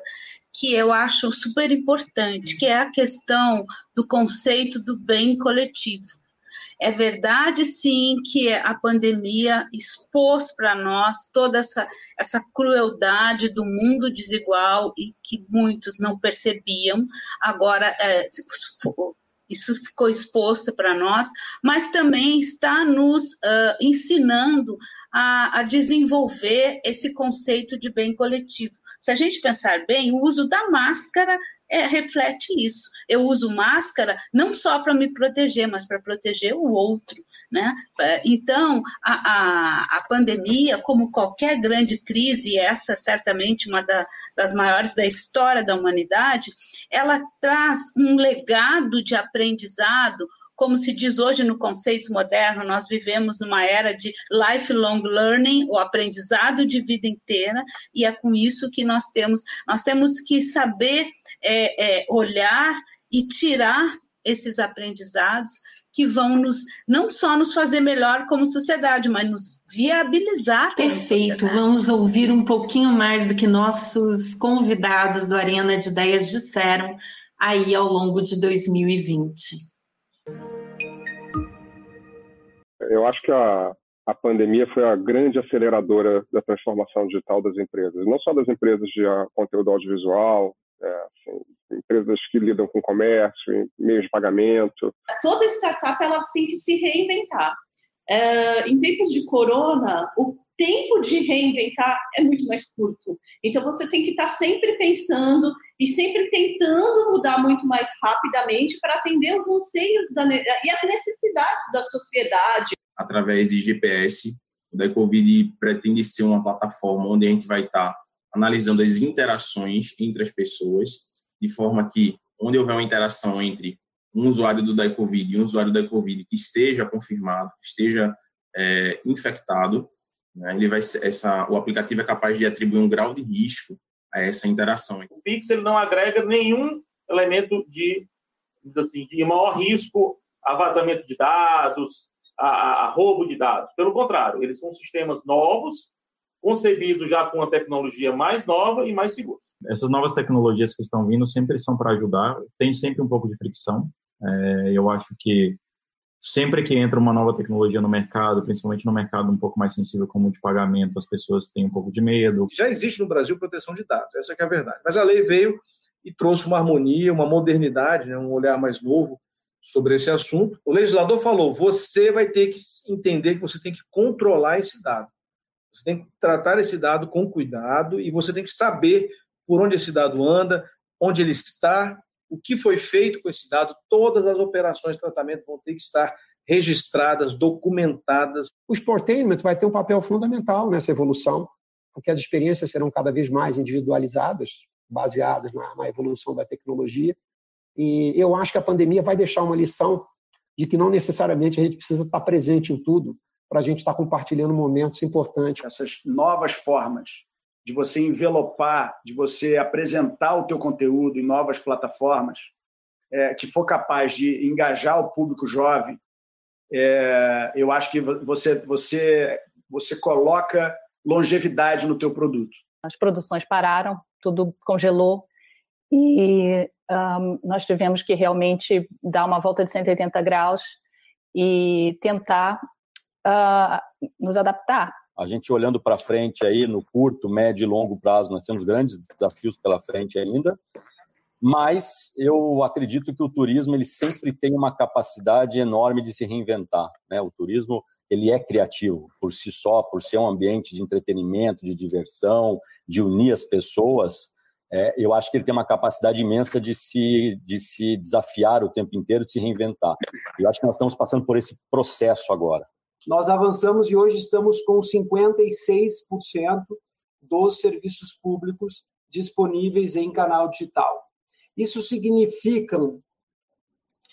que eu acho super importante, que é a questão do conceito do bem coletivo. É verdade, sim, que a pandemia expôs para nós toda essa, essa crueldade do mundo desigual e que muitos não percebiam. Agora, é, isso ficou exposto para nós, mas também está nos uh, ensinando a, a, desenvolver esse conceito de bem coletivo. Se a gente pensar bem, o uso da máscara é, reflete isso. Eu uso máscara não só para me proteger, mas para proteger o outro. Né? É, então, a, a, a, pandemia, como qualquer grande crise, essa certamente uma da, das maiores da história da humanidade, ela traz um legado de aprendizado como se diz hoje no conceito moderno, nós vivemos numa era de lifelong learning, o aprendizado de vida inteira, e é com isso que nós temos, nós temos que saber é, é, olhar e tirar esses aprendizados que vão nos não só nos fazer melhor como sociedade, mas nos viabilizar. Perfeito. Vamos ouvir um pouquinho mais do que nossos convidados do Arena de Ideias disseram aí ao longo de 2020. Eu acho que a, a pandemia foi a grande aceleradora da transformação digital das empresas, não só das empresas de ah, conteúdo audiovisual, é, assim, empresas que lidam com comércio, meios de pagamento. Toda startup ela tem que se reinventar. É, em tempos de corona, o tempo de reinventar é muito mais curto. Então você tem que estar sempre pensando e sempre tentando mudar muito mais rapidamente para atender os anseios da, e as necessidades da sociedade. Através de GPS, o Decovid pretende ser uma plataforma onde a gente vai estar analisando as interações entre as pessoas, de forma que, onde houver uma interação entre um usuário do Daicovid e um usuário do Daicovid que esteja confirmado, esteja é, infectado, né, ele vai essa, o aplicativo é capaz de atribuir um grau de risco a essa interação. O Pix ele não agrega nenhum elemento de, assim, de maior risco a vazamento de dados, a, a roubo de dados. Pelo contrário, eles são sistemas novos concebido já com uma tecnologia mais nova e mais segura. Essas novas tecnologias que estão vindo sempre são para ajudar, tem sempre um pouco de fricção. É, eu acho que sempre que entra uma nova tecnologia no mercado, principalmente no mercado um pouco mais sensível como o de pagamento, as pessoas têm um pouco de medo. Já existe no Brasil proteção de dados, essa é a verdade. Mas a lei veio e trouxe uma harmonia, uma modernidade, né, um olhar mais novo sobre esse assunto. O legislador falou: você vai ter que entender que você tem que controlar esse dado. Você tem que tratar esse dado com cuidado e você tem que saber por onde esse dado anda, onde ele está, o que foi feito com esse dado. Todas as operações de tratamento vão ter que estar registradas, documentadas. O Sportainment vai ter um papel fundamental nessa evolução, porque as experiências serão cada vez mais individualizadas, baseadas na, na evolução da tecnologia. E eu acho que a pandemia vai deixar uma lição de que não necessariamente a gente precisa estar presente em tudo, para a gente estar compartilhando momentos importantes. Essas novas formas de você envelopar, de você apresentar o teu conteúdo em novas plataformas, é, que for capaz de engajar o público jovem, é, eu acho que você, você, você coloca longevidade no teu produto. As produções pararam, tudo congelou e um, nós tivemos que realmente dar uma volta de 180 graus e tentar uh, nos adaptar. A gente olhando para frente aí no curto, médio e longo prazo, nós temos grandes desafios pela frente ainda, mas eu acredito que o turismo ele sempre tem uma capacidade enorme de se reinventar. Né? O turismo ele é criativo por si só, por ser um ambiente de entretenimento, de diversão, de unir as pessoas. É, eu acho que ele tem uma capacidade imensa de se, de se desafiar o tempo inteiro, de se reinventar. Eu acho que nós estamos passando por esse processo agora nós avançamos e hoje estamos com 56% dos serviços públicos disponíveis em canal digital. Isso significa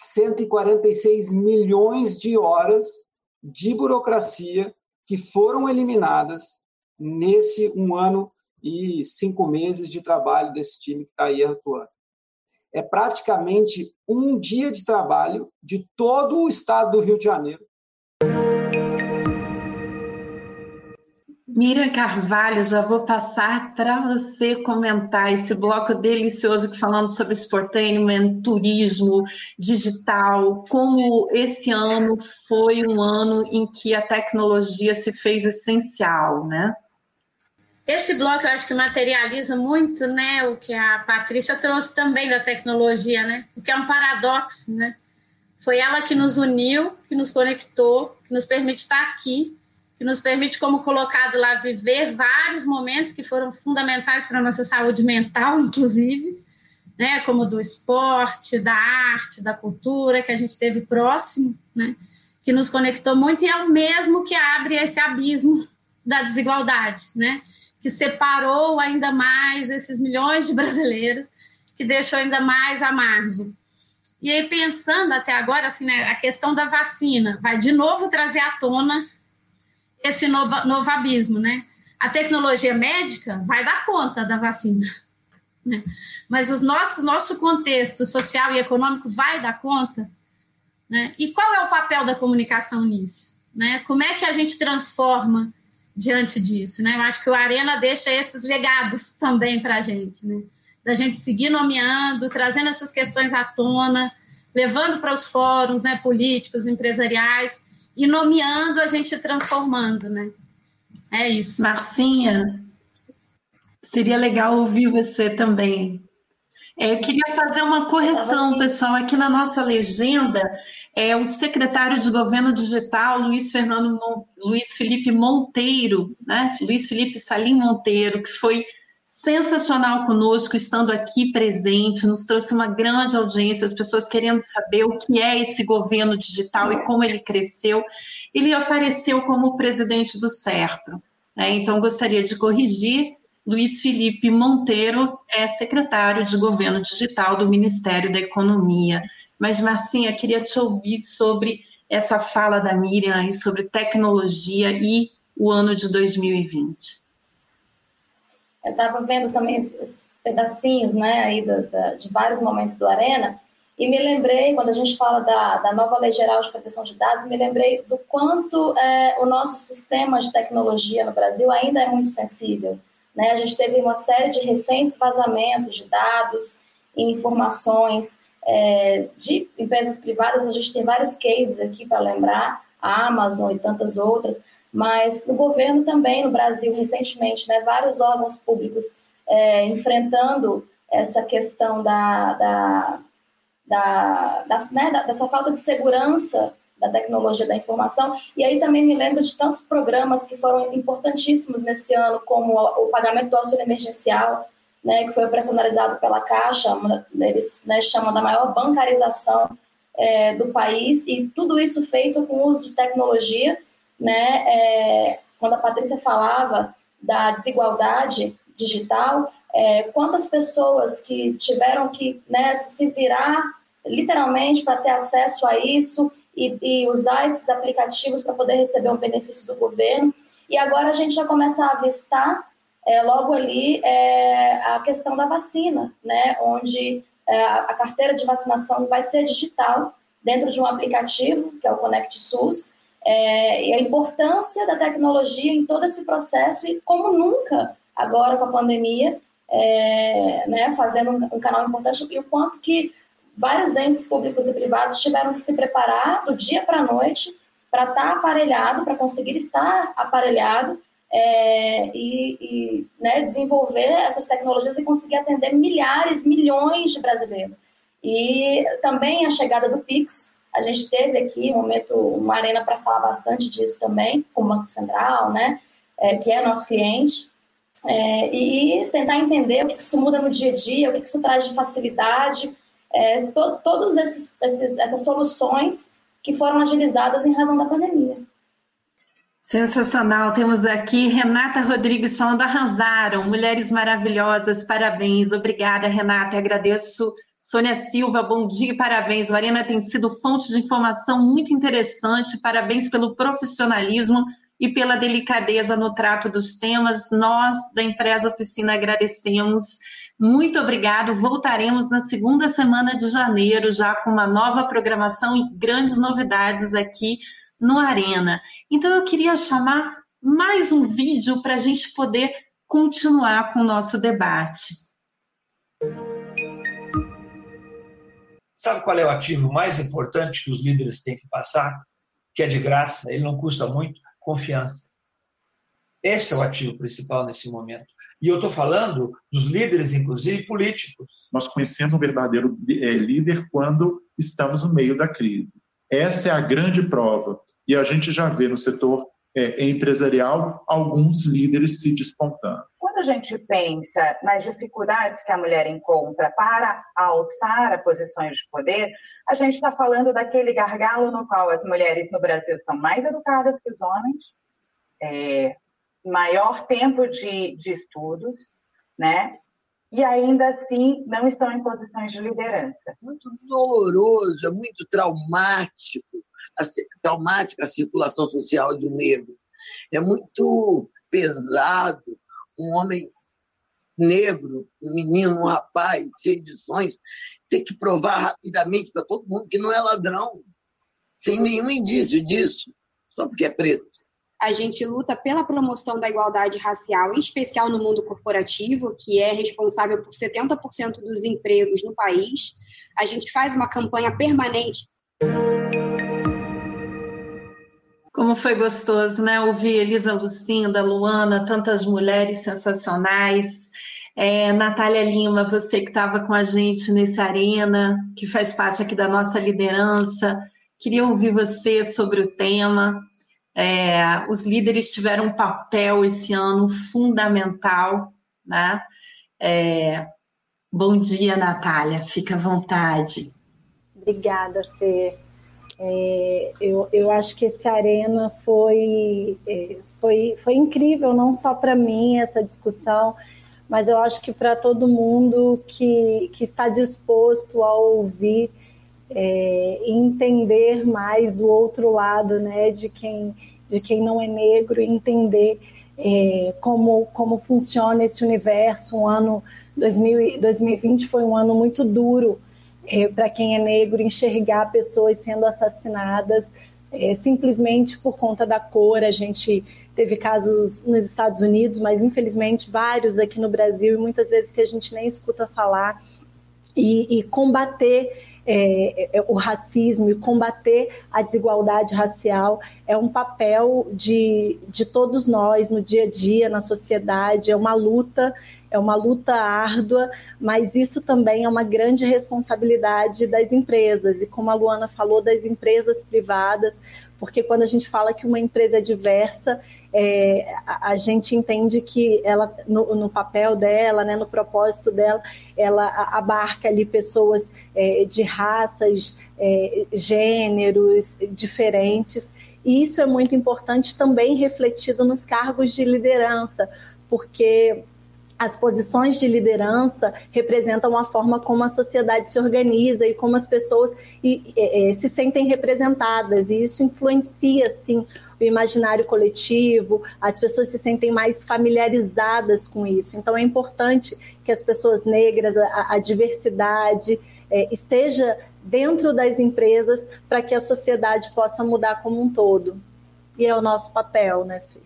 146 milhões de horas de burocracia que foram eliminadas nesse um ano e cinco meses de trabalho desse time que está aí atuando. É praticamente um dia de trabalho de todo o estado do Rio de Janeiro Miriam Carvalho, já vou passar para você comentar esse bloco delicioso falando sobre sportainment, turismo, digital, como esse ano foi um ano em que a tecnologia se fez essencial, né? Esse bloco eu acho que materializa muito, né, o que a Patrícia trouxe também da tecnologia, né? Porque é um paradoxo, né? Foi ela que nos uniu, que nos conectou, que nos permite estar aqui que nos permite, como colocado lá, viver vários momentos que foram fundamentais para a nossa saúde mental, inclusive, né, como do esporte, da arte, da cultura, que a gente teve próximo, né, que nos conectou muito, e é o mesmo que abre esse abismo da desigualdade, né, que separou ainda mais esses milhões de brasileiros, que deixou ainda mais à margem. E aí, pensando até agora, assim, né, a questão da vacina vai de novo trazer à tona esse novo, abismo, né? A tecnologia médica vai dar conta da vacina, né? mas o nosso, nosso contexto social e econômico vai dar conta? Né? E qual é o papel da comunicação nisso? Né? Como é que a gente transforma diante disso? Né? Eu acho que o Arena deixa esses legados também para a gente, né? da gente seguir nomeando, trazendo essas questões à tona, levando para os fóruns né, políticos, empresariais, e nomeando a gente transformando. Né? É isso. Marcinha, seria legal ouvir você também. É, eu queria fazer uma correção, pessoal. Aqui na nossa legenda, é o secretário de Governo Digital, Luiz Fernando Luiz Felipe Monteiro, né? Luiz Felipe Salim Monteiro, que foi sensacional conosco, estando aqui presente, nos trouxe uma grande audiência, as pessoas querendo saber o que é esse governo digital e como ele cresceu. Ele apareceu como presidente do SERPRO, né? então gostaria de corrigir. Luiz Felipe Monteiro é secretário de Governo Digital do Ministério da Economia. Mas, Marcinha, queria te ouvir sobre essa fala da Miriam sobre tecnologia e o ano de 2020. Eu estava vendo também esses pedacinhos né, aí da, de vários momentos do Arena e me lembrei, quando a gente fala da, da nova Lei Geral de Proteção de Dados, me lembrei do quanto é, o nosso sistema de tecnologia no Brasil ainda é muito sensível. Né? A gente teve uma série de recentes vazamentos de dados e informações é, de empresas privadas, a gente tem vários cases aqui para lembrar, a Amazon e tantas outras, mas no governo também, no Brasil, recentemente, né, vários órgãos públicos é, enfrentando essa questão da, da, da, da né, dessa falta de segurança da tecnologia da informação. E aí também me lembro de tantos programas que foram importantíssimos nesse ano, como o pagamento do auxílio emergencial, né, que foi operacionalizado pela Caixa, eles né, chamam da maior bancarização é, do país, e tudo isso feito com uso de tecnologia né? É, quando a Patrícia falava da desigualdade digital, é, quantas pessoas que tiveram que né, se virar literalmente para ter acesso a isso e, e usar esses aplicativos para poder receber um benefício do governo. E agora a gente já começa a avistar é, logo ali é, a questão da vacina, né, onde é, a carteira de vacinação vai ser digital dentro de um aplicativo, que é o Conect SUS, é, e a importância da tecnologia em todo esse processo e como nunca agora com a pandemia, é, né, fazendo um, um, canal importante e o quanto que vários entes públicos e privados tiveram que se preparar do dia para a noite para estar tá aparelhado, para conseguir estar aparelhado é, e, e né, desenvolver essas tecnologias e conseguir atender milhares, milhões de brasileiros. E também a chegada do Pix, a gente teve aqui um momento, uma arena para falar bastante disso também, com o Banco Central, né, é, que é nosso cliente, é, e tentar entender o que isso muda no dia a dia, o que isso traz de facilidade, é, to, esses, essas soluções que foram agilizadas em razão da pandemia. Sensacional. Temos aqui Renata Rodrigues falando, arrasaram, mulheres maravilhosas, parabéns. Obrigada, Renata. Agradeço Sônia Silva, bom dia e parabéns. O Arena tem sido fonte de informação muito interessante. Parabéns pelo profissionalismo e pela delicadeza no trato dos temas. Nós, da empresa Oficina, agradecemos. Muito obrigado. Voltaremos na segunda semana de janeiro, já com uma nova programação e grandes novidades aqui no Arena. Então, eu queria chamar mais um vídeo para a gente poder continuar com o nosso debate. Sabe qual é o ativo mais importante que os líderes têm que passar? Que é de graça, ele não custa muito? Confiança. Esse é o ativo principal nesse momento. E eu estou falando dos líderes, inclusive políticos. Nós conhecemos um verdadeiro eh, líder quando estamos no meio da crise. Essa é a grande prova. E a gente já vê no setor é, empresarial alguns líderes se despontando. Quando a gente pensa nas dificuldades que a mulher encontra para alçar a posições de poder, a gente está falando daquele gargalo no qual as mulheres no Brasil são mais educadas que os homens, é, maior tempo de, de estudos, né? E ainda assim não estão em posições de liderança. Muito doloroso, é muito traumático a, traumática circulação social de um negro. É muito pesado um homem negro, um menino, um rapaz cheio de sonhos, ter que provar rapidamente para todo mundo que não é ladrão, sem nenhum indício disso, só porque é preto. A gente luta pela promoção da igualdade racial, em especial no mundo corporativo, que é responsável por 70% dos empregos no país. A gente faz uma campanha permanente. Como foi gostoso, né? Ouvir Elisa Lucinda, Luana, tantas mulheres sensacionais. É, Natália Lima, você que estava com a gente nesse arena, que faz parte aqui da nossa liderança, queria ouvir você sobre o tema. É, os líderes tiveram um papel esse ano fundamental, né? É, bom dia, Natália, fica à vontade. Obrigada, Fê. É, eu, eu acho que esse arena foi, é, foi, foi incrível, não só para mim, essa discussão, mas eu acho que para todo mundo que, que está disposto a ouvir é, entender mais do outro lado, né, de quem, de quem não é negro, entender é, como, como funciona esse universo. Um ano 2000, 2020 foi um ano muito duro é, para quem é negro, enxergar pessoas sendo assassinadas é, simplesmente por conta da cor. A gente teve casos nos Estados Unidos, mas infelizmente vários aqui no Brasil, e muitas vezes que a gente nem escuta falar, e, e combater é, é, o racismo e combater a desigualdade racial é um papel de, de todos nós no dia a dia, na sociedade, é uma luta, é uma luta árdua, mas isso também é uma grande responsabilidade das empresas, e como a Luana falou, das empresas privadas, porque quando a gente fala que uma empresa é diversa, é, a, gente entende que ela, no, no, papel dela, né, no propósito dela, ela abarca ali pessoas é, de raças, é, gêneros diferentes. E isso é muito importante também refletido nos cargos de liderança, porque as posições de liderança representam a forma como a sociedade se organiza e como as pessoas se sentem representadas, e isso influencia, sim, o imaginário coletivo, as pessoas se sentem mais familiarizadas com isso. Então, é importante que as pessoas negras, a, a diversidade, é, esteja dentro das empresas para que a sociedade possa mudar como um todo. E é o nosso papel, né, Fê?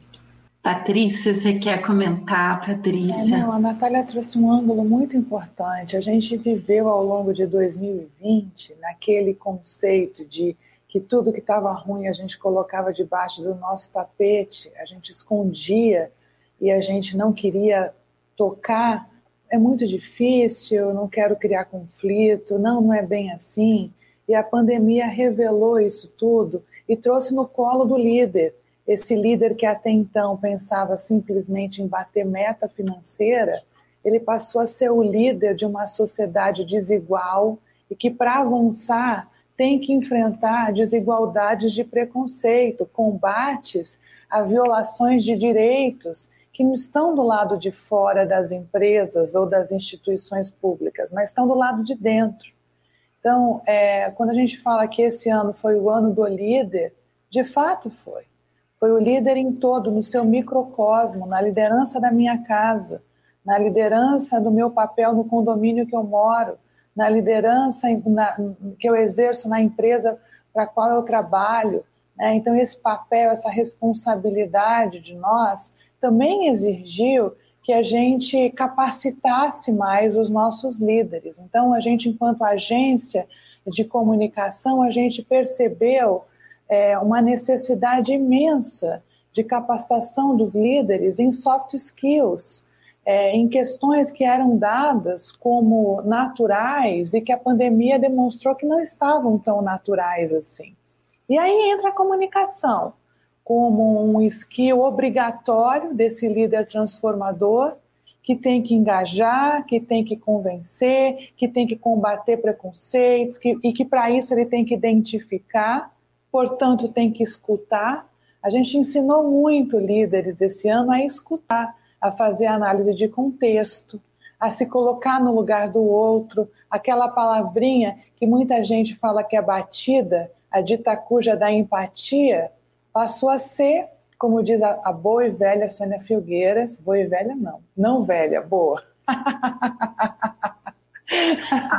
Patrícia, você quer comentar, Patrícia? Não, a Natália trouxe um ângulo muito importante. A gente viveu ao longo de 2020 naquele conceito de que tudo que estava ruim a gente colocava debaixo do nosso tapete, a gente escondia e a gente não queria tocar. É muito difícil, não quero criar conflito, não, não é bem assim. E a pandemia revelou isso tudo e trouxe no colo do líder esse líder que até então pensava simplesmente em bater meta financeira, ele passou a ser o líder de uma sociedade desigual e que, para avançar, tem que enfrentar desigualdades de preconceito, combates a violações de direitos que não estão do lado de fora das empresas ou das instituições públicas, mas estão do lado de dentro. Então, é, quando a gente fala que esse ano foi o ano do líder, de fato foi foi o líder em todo, no seu microcosmo, na liderança da minha casa, na liderança do meu papel no condomínio que eu moro, na liderança na, que eu exerço na empresa para a qual eu trabalho. Né? Então, esse papel, essa responsabilidade de nós também exigiu que a gente capacitasse mais os nossos líderes. Então, a gente, enquanto agência de comunicação, a gente percebeu é, uma necessidade imensa de capacitação dos líderes em soft skills, é, em questões que eram dadas como naturais e que a pandemia demonstrou que não estavam tão naturais assim. E aí entra a comunicação como um skill obrigatório desse líder transformador que tem que engajar, que tem que convencer, que tem que combater preconceitos que, e que para isso ele tem que identificar portanto, tem que escutar. A gente ensinou muito líderes esse ano a escutar, a fazer análise de contexto, a se colocar no lugar do outro, aquela palavrinha que muita gente fala que é batida, a dita cuja da empatia, passou a ser, como diz a, a boa e velha Sônia Filgueiras, boa e velha não, não velha, boa.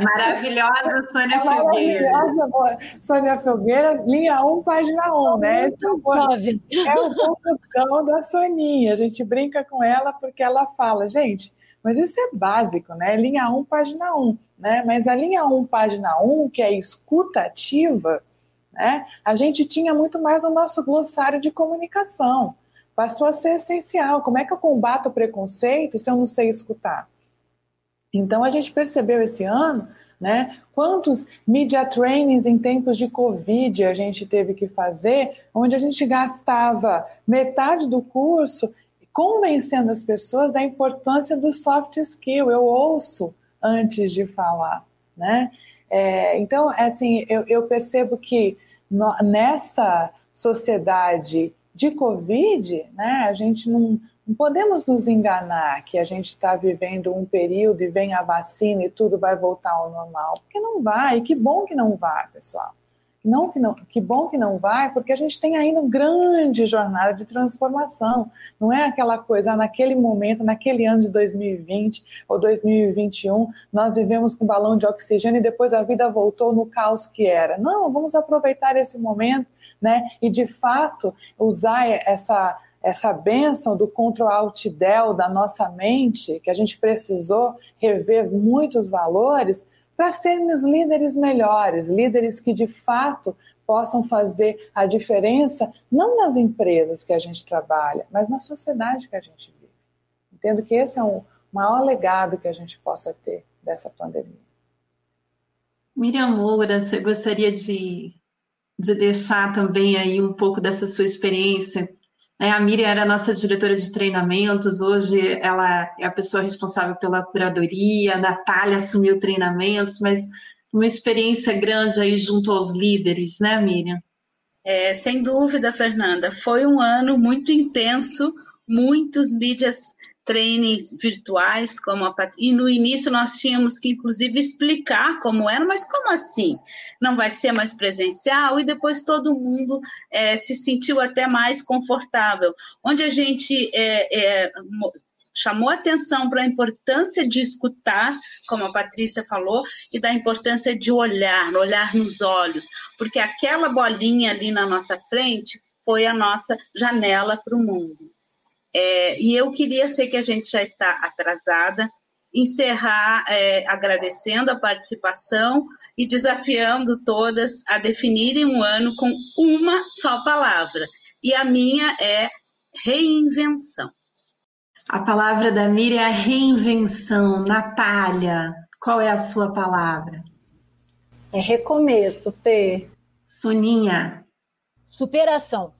Maravilhosa Sônia Filgueira. Maravilhosa Sônia Filgueira, linha 1, página 1, né? Esse é o, é o conclusão da Soninha. A gente brinca com ela porque ela fala, gente, mas isso é básico, né? Linha 1, página 1, né? Mas a linha 1, página 1, que é escuta ativa, né? A gente tinha muito mais no nosso glossário de comunicação. Passou a ser essencial. Como é que eu combato o preconceito se eu não sei escutar? Então a gente percebeu esse ano, né, quantos media trainings em tempos de Covid a gente teve que fazer, onde a gente gastava metade do curso convencendo as pessoas da importância do soft skill. Eu ouço antes de falar, né? É, então, assim, eu, eu percebo que no, nessa sociedade de Covid, né, a gente não, não podemos nos enganar que a gente está vivendo um período e vem a vacina e tudo vai voltar ao normal, porque não vai, e que bom que não vai, pessoal. Não que, não, que bom que não vai, porque a gente tem ainda uma grande jornada de transformação. Não é aquela coisa, ah, naquele momento, naquele ano de 2020 ou 2021, nós vivemos com balão de oxigênio e depois a vida voltou no caos que era. Não, vamos aproveitar esse momento né, e de fato usar essa essa benção do Ctrl Alt Del da nossa mente, que a gente precisou rever muitos valores para sermos líderes melhores, líderes que de fato possam fazer a diferença, não nas empresas que a gente trabalha, mas na sociedade que a gente vive. Entendo que esse é o maior legado que a gente possa ter dessa pandemia. Miriam Moura, você gostaria de, de deixar também aí um pouco dessa sua experiência a Miriam era nossa diretora de treinamentos, hoje ela é a pessoa responsável pela curadoria, a Natália assumiu treinamentos, mas uma experiência grande aí junto aos líderes, né, Miriam? É, sem dúvida, Fernanda. Foi um ano muito intenso, muitos mídias trainings virtuais, como a e no início nós tínhamos que inclusive explicar como era, mas como assim? Não vai ser mais presencial e depois todo mundo é, se sentiu até mais confortável, onde a gente é, é, chamou atenção para a importância de escutar, como a Patrícia falou, e da importância de olhar, olhar nos olhos, porque aquela bolinha ali na nossa frente foi a nossa janela para o mundo. É, e eu queria, sei que a gente já está atrasada, encerrar é, agradecendo a participação e desafiando todas a definirem um ano com uma só palavra. E a minha é reinvenção. A palavra da Miriam é reinvenção. Natália, qual é a sua palavra? É recomeço, P. Soninha. Superação.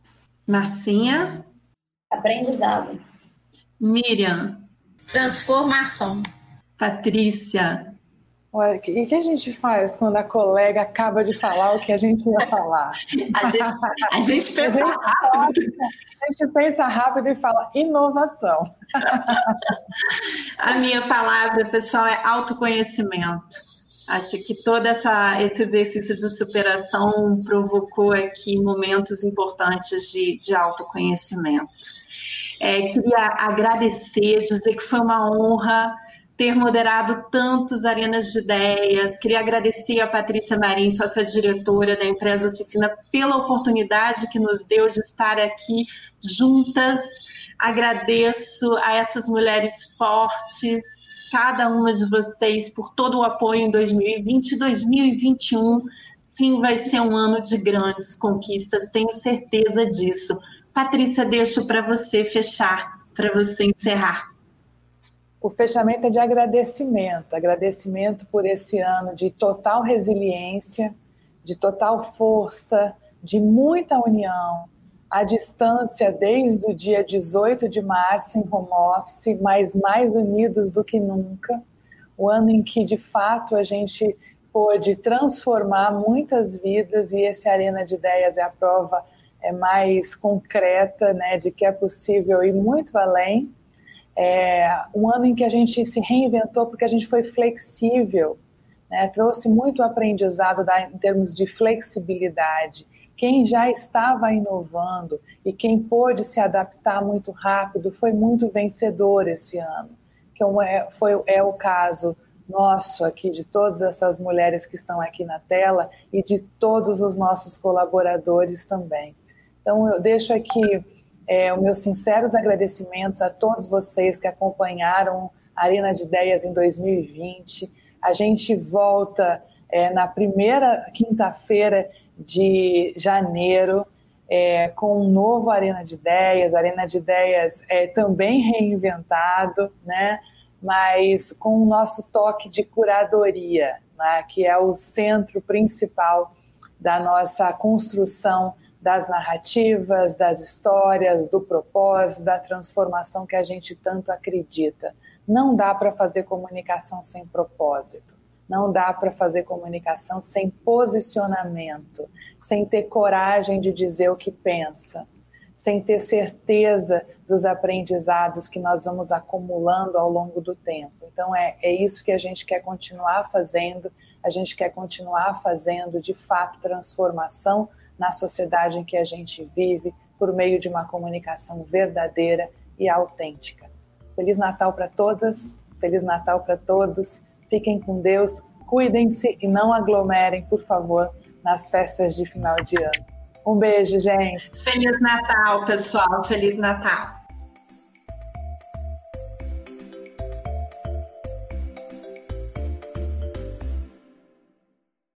Marcinha. Aprendizado. Miriam. Transformação. Patrícia. O que, que a gente faz quando a colega acaba de falar o que a gente ia falar? a, gente, a gente pensa rápido. A gente pensa rápido e fala inovação. a minha palavra, pessoal, é autoconhecimento. Acho que todo essa, esse exercício de superação provocou aqui momentos importantes de, de autoconhecimento. É, queria agradecer, dizer que foi uma honra ter moderado tantos arenas de ideias. Queria agradecer a Patrícia Marim, sócia diretora da empresa Oficina, pela oportunidade que nos deu de estar aqui juntas. Agradeço a essas mulheres fortes, cada uma de vocês, por todo o apoio em 2020 e 2021. Sim, vai ser um ano de grandes conquistas, tenho certeza disso. Patrícia, deixo para você fechar, para você encerrar. O fechamento é de agradecimento, agradecimento por esse ano de total resiliência, de total força, de muita união, à distância desde o dia 18 de março em home office, mas mais unidos do que nunca. O ano em que de fato a gente pôde transformar muitas vidas e esse Arena de Ideias é a prova é mais concreta, né, de que é possível ir muito além. É um ano em que a gente se reinventou porque a gente foi flexível, né, trouxe muito aprendizado da, em termos de flexibilidade. Quem já estava inovando e quem pôde se adaptar muito rápido foi muito vencedor esse ano, que é, foi, é o caso nosso aqui, de todas essas mulheres que estão aqui na tela e de todos os nossos colaboradores também. Então, eu deixo aqui é, os meus sinceros agradecimentos a todos vocês que acompanharam a Arena de Ideias em 2020. A gente volta é, na primeira quinta-feira de janeiro é, com um novo Arena de Ideias, Arena de Ideias é, também reinventado, né? mas com o nosso toque de curadoria, né? que é o centro principal da nossa construção das narrativas, das histórias, do propósito, da transformação que a gente tanto acredita. Não dá para fazer comunicação sem propósito. Não dá para fazer comunicação sem posicionamento, sem ter coragem de dizer o que pensa, sem ter certeza dos aprendizados que nós vamos acumulando ao longo do tempo. Então, é, é isso que a gente quer continuar fazendo, a gente quer continuar fazendo, de fato, transformação na sociedade em que a gente vive, por meio de uma comunicação verdadeira e autêntica. Feliz Natal para todas, Feliz Natal para todos, fiquem com Deus, cuidem-se e não aglomerem, por favor, nas festas de final de ano. Um beijo, gente. Feliz Natal, pessoal. Feliz Natal.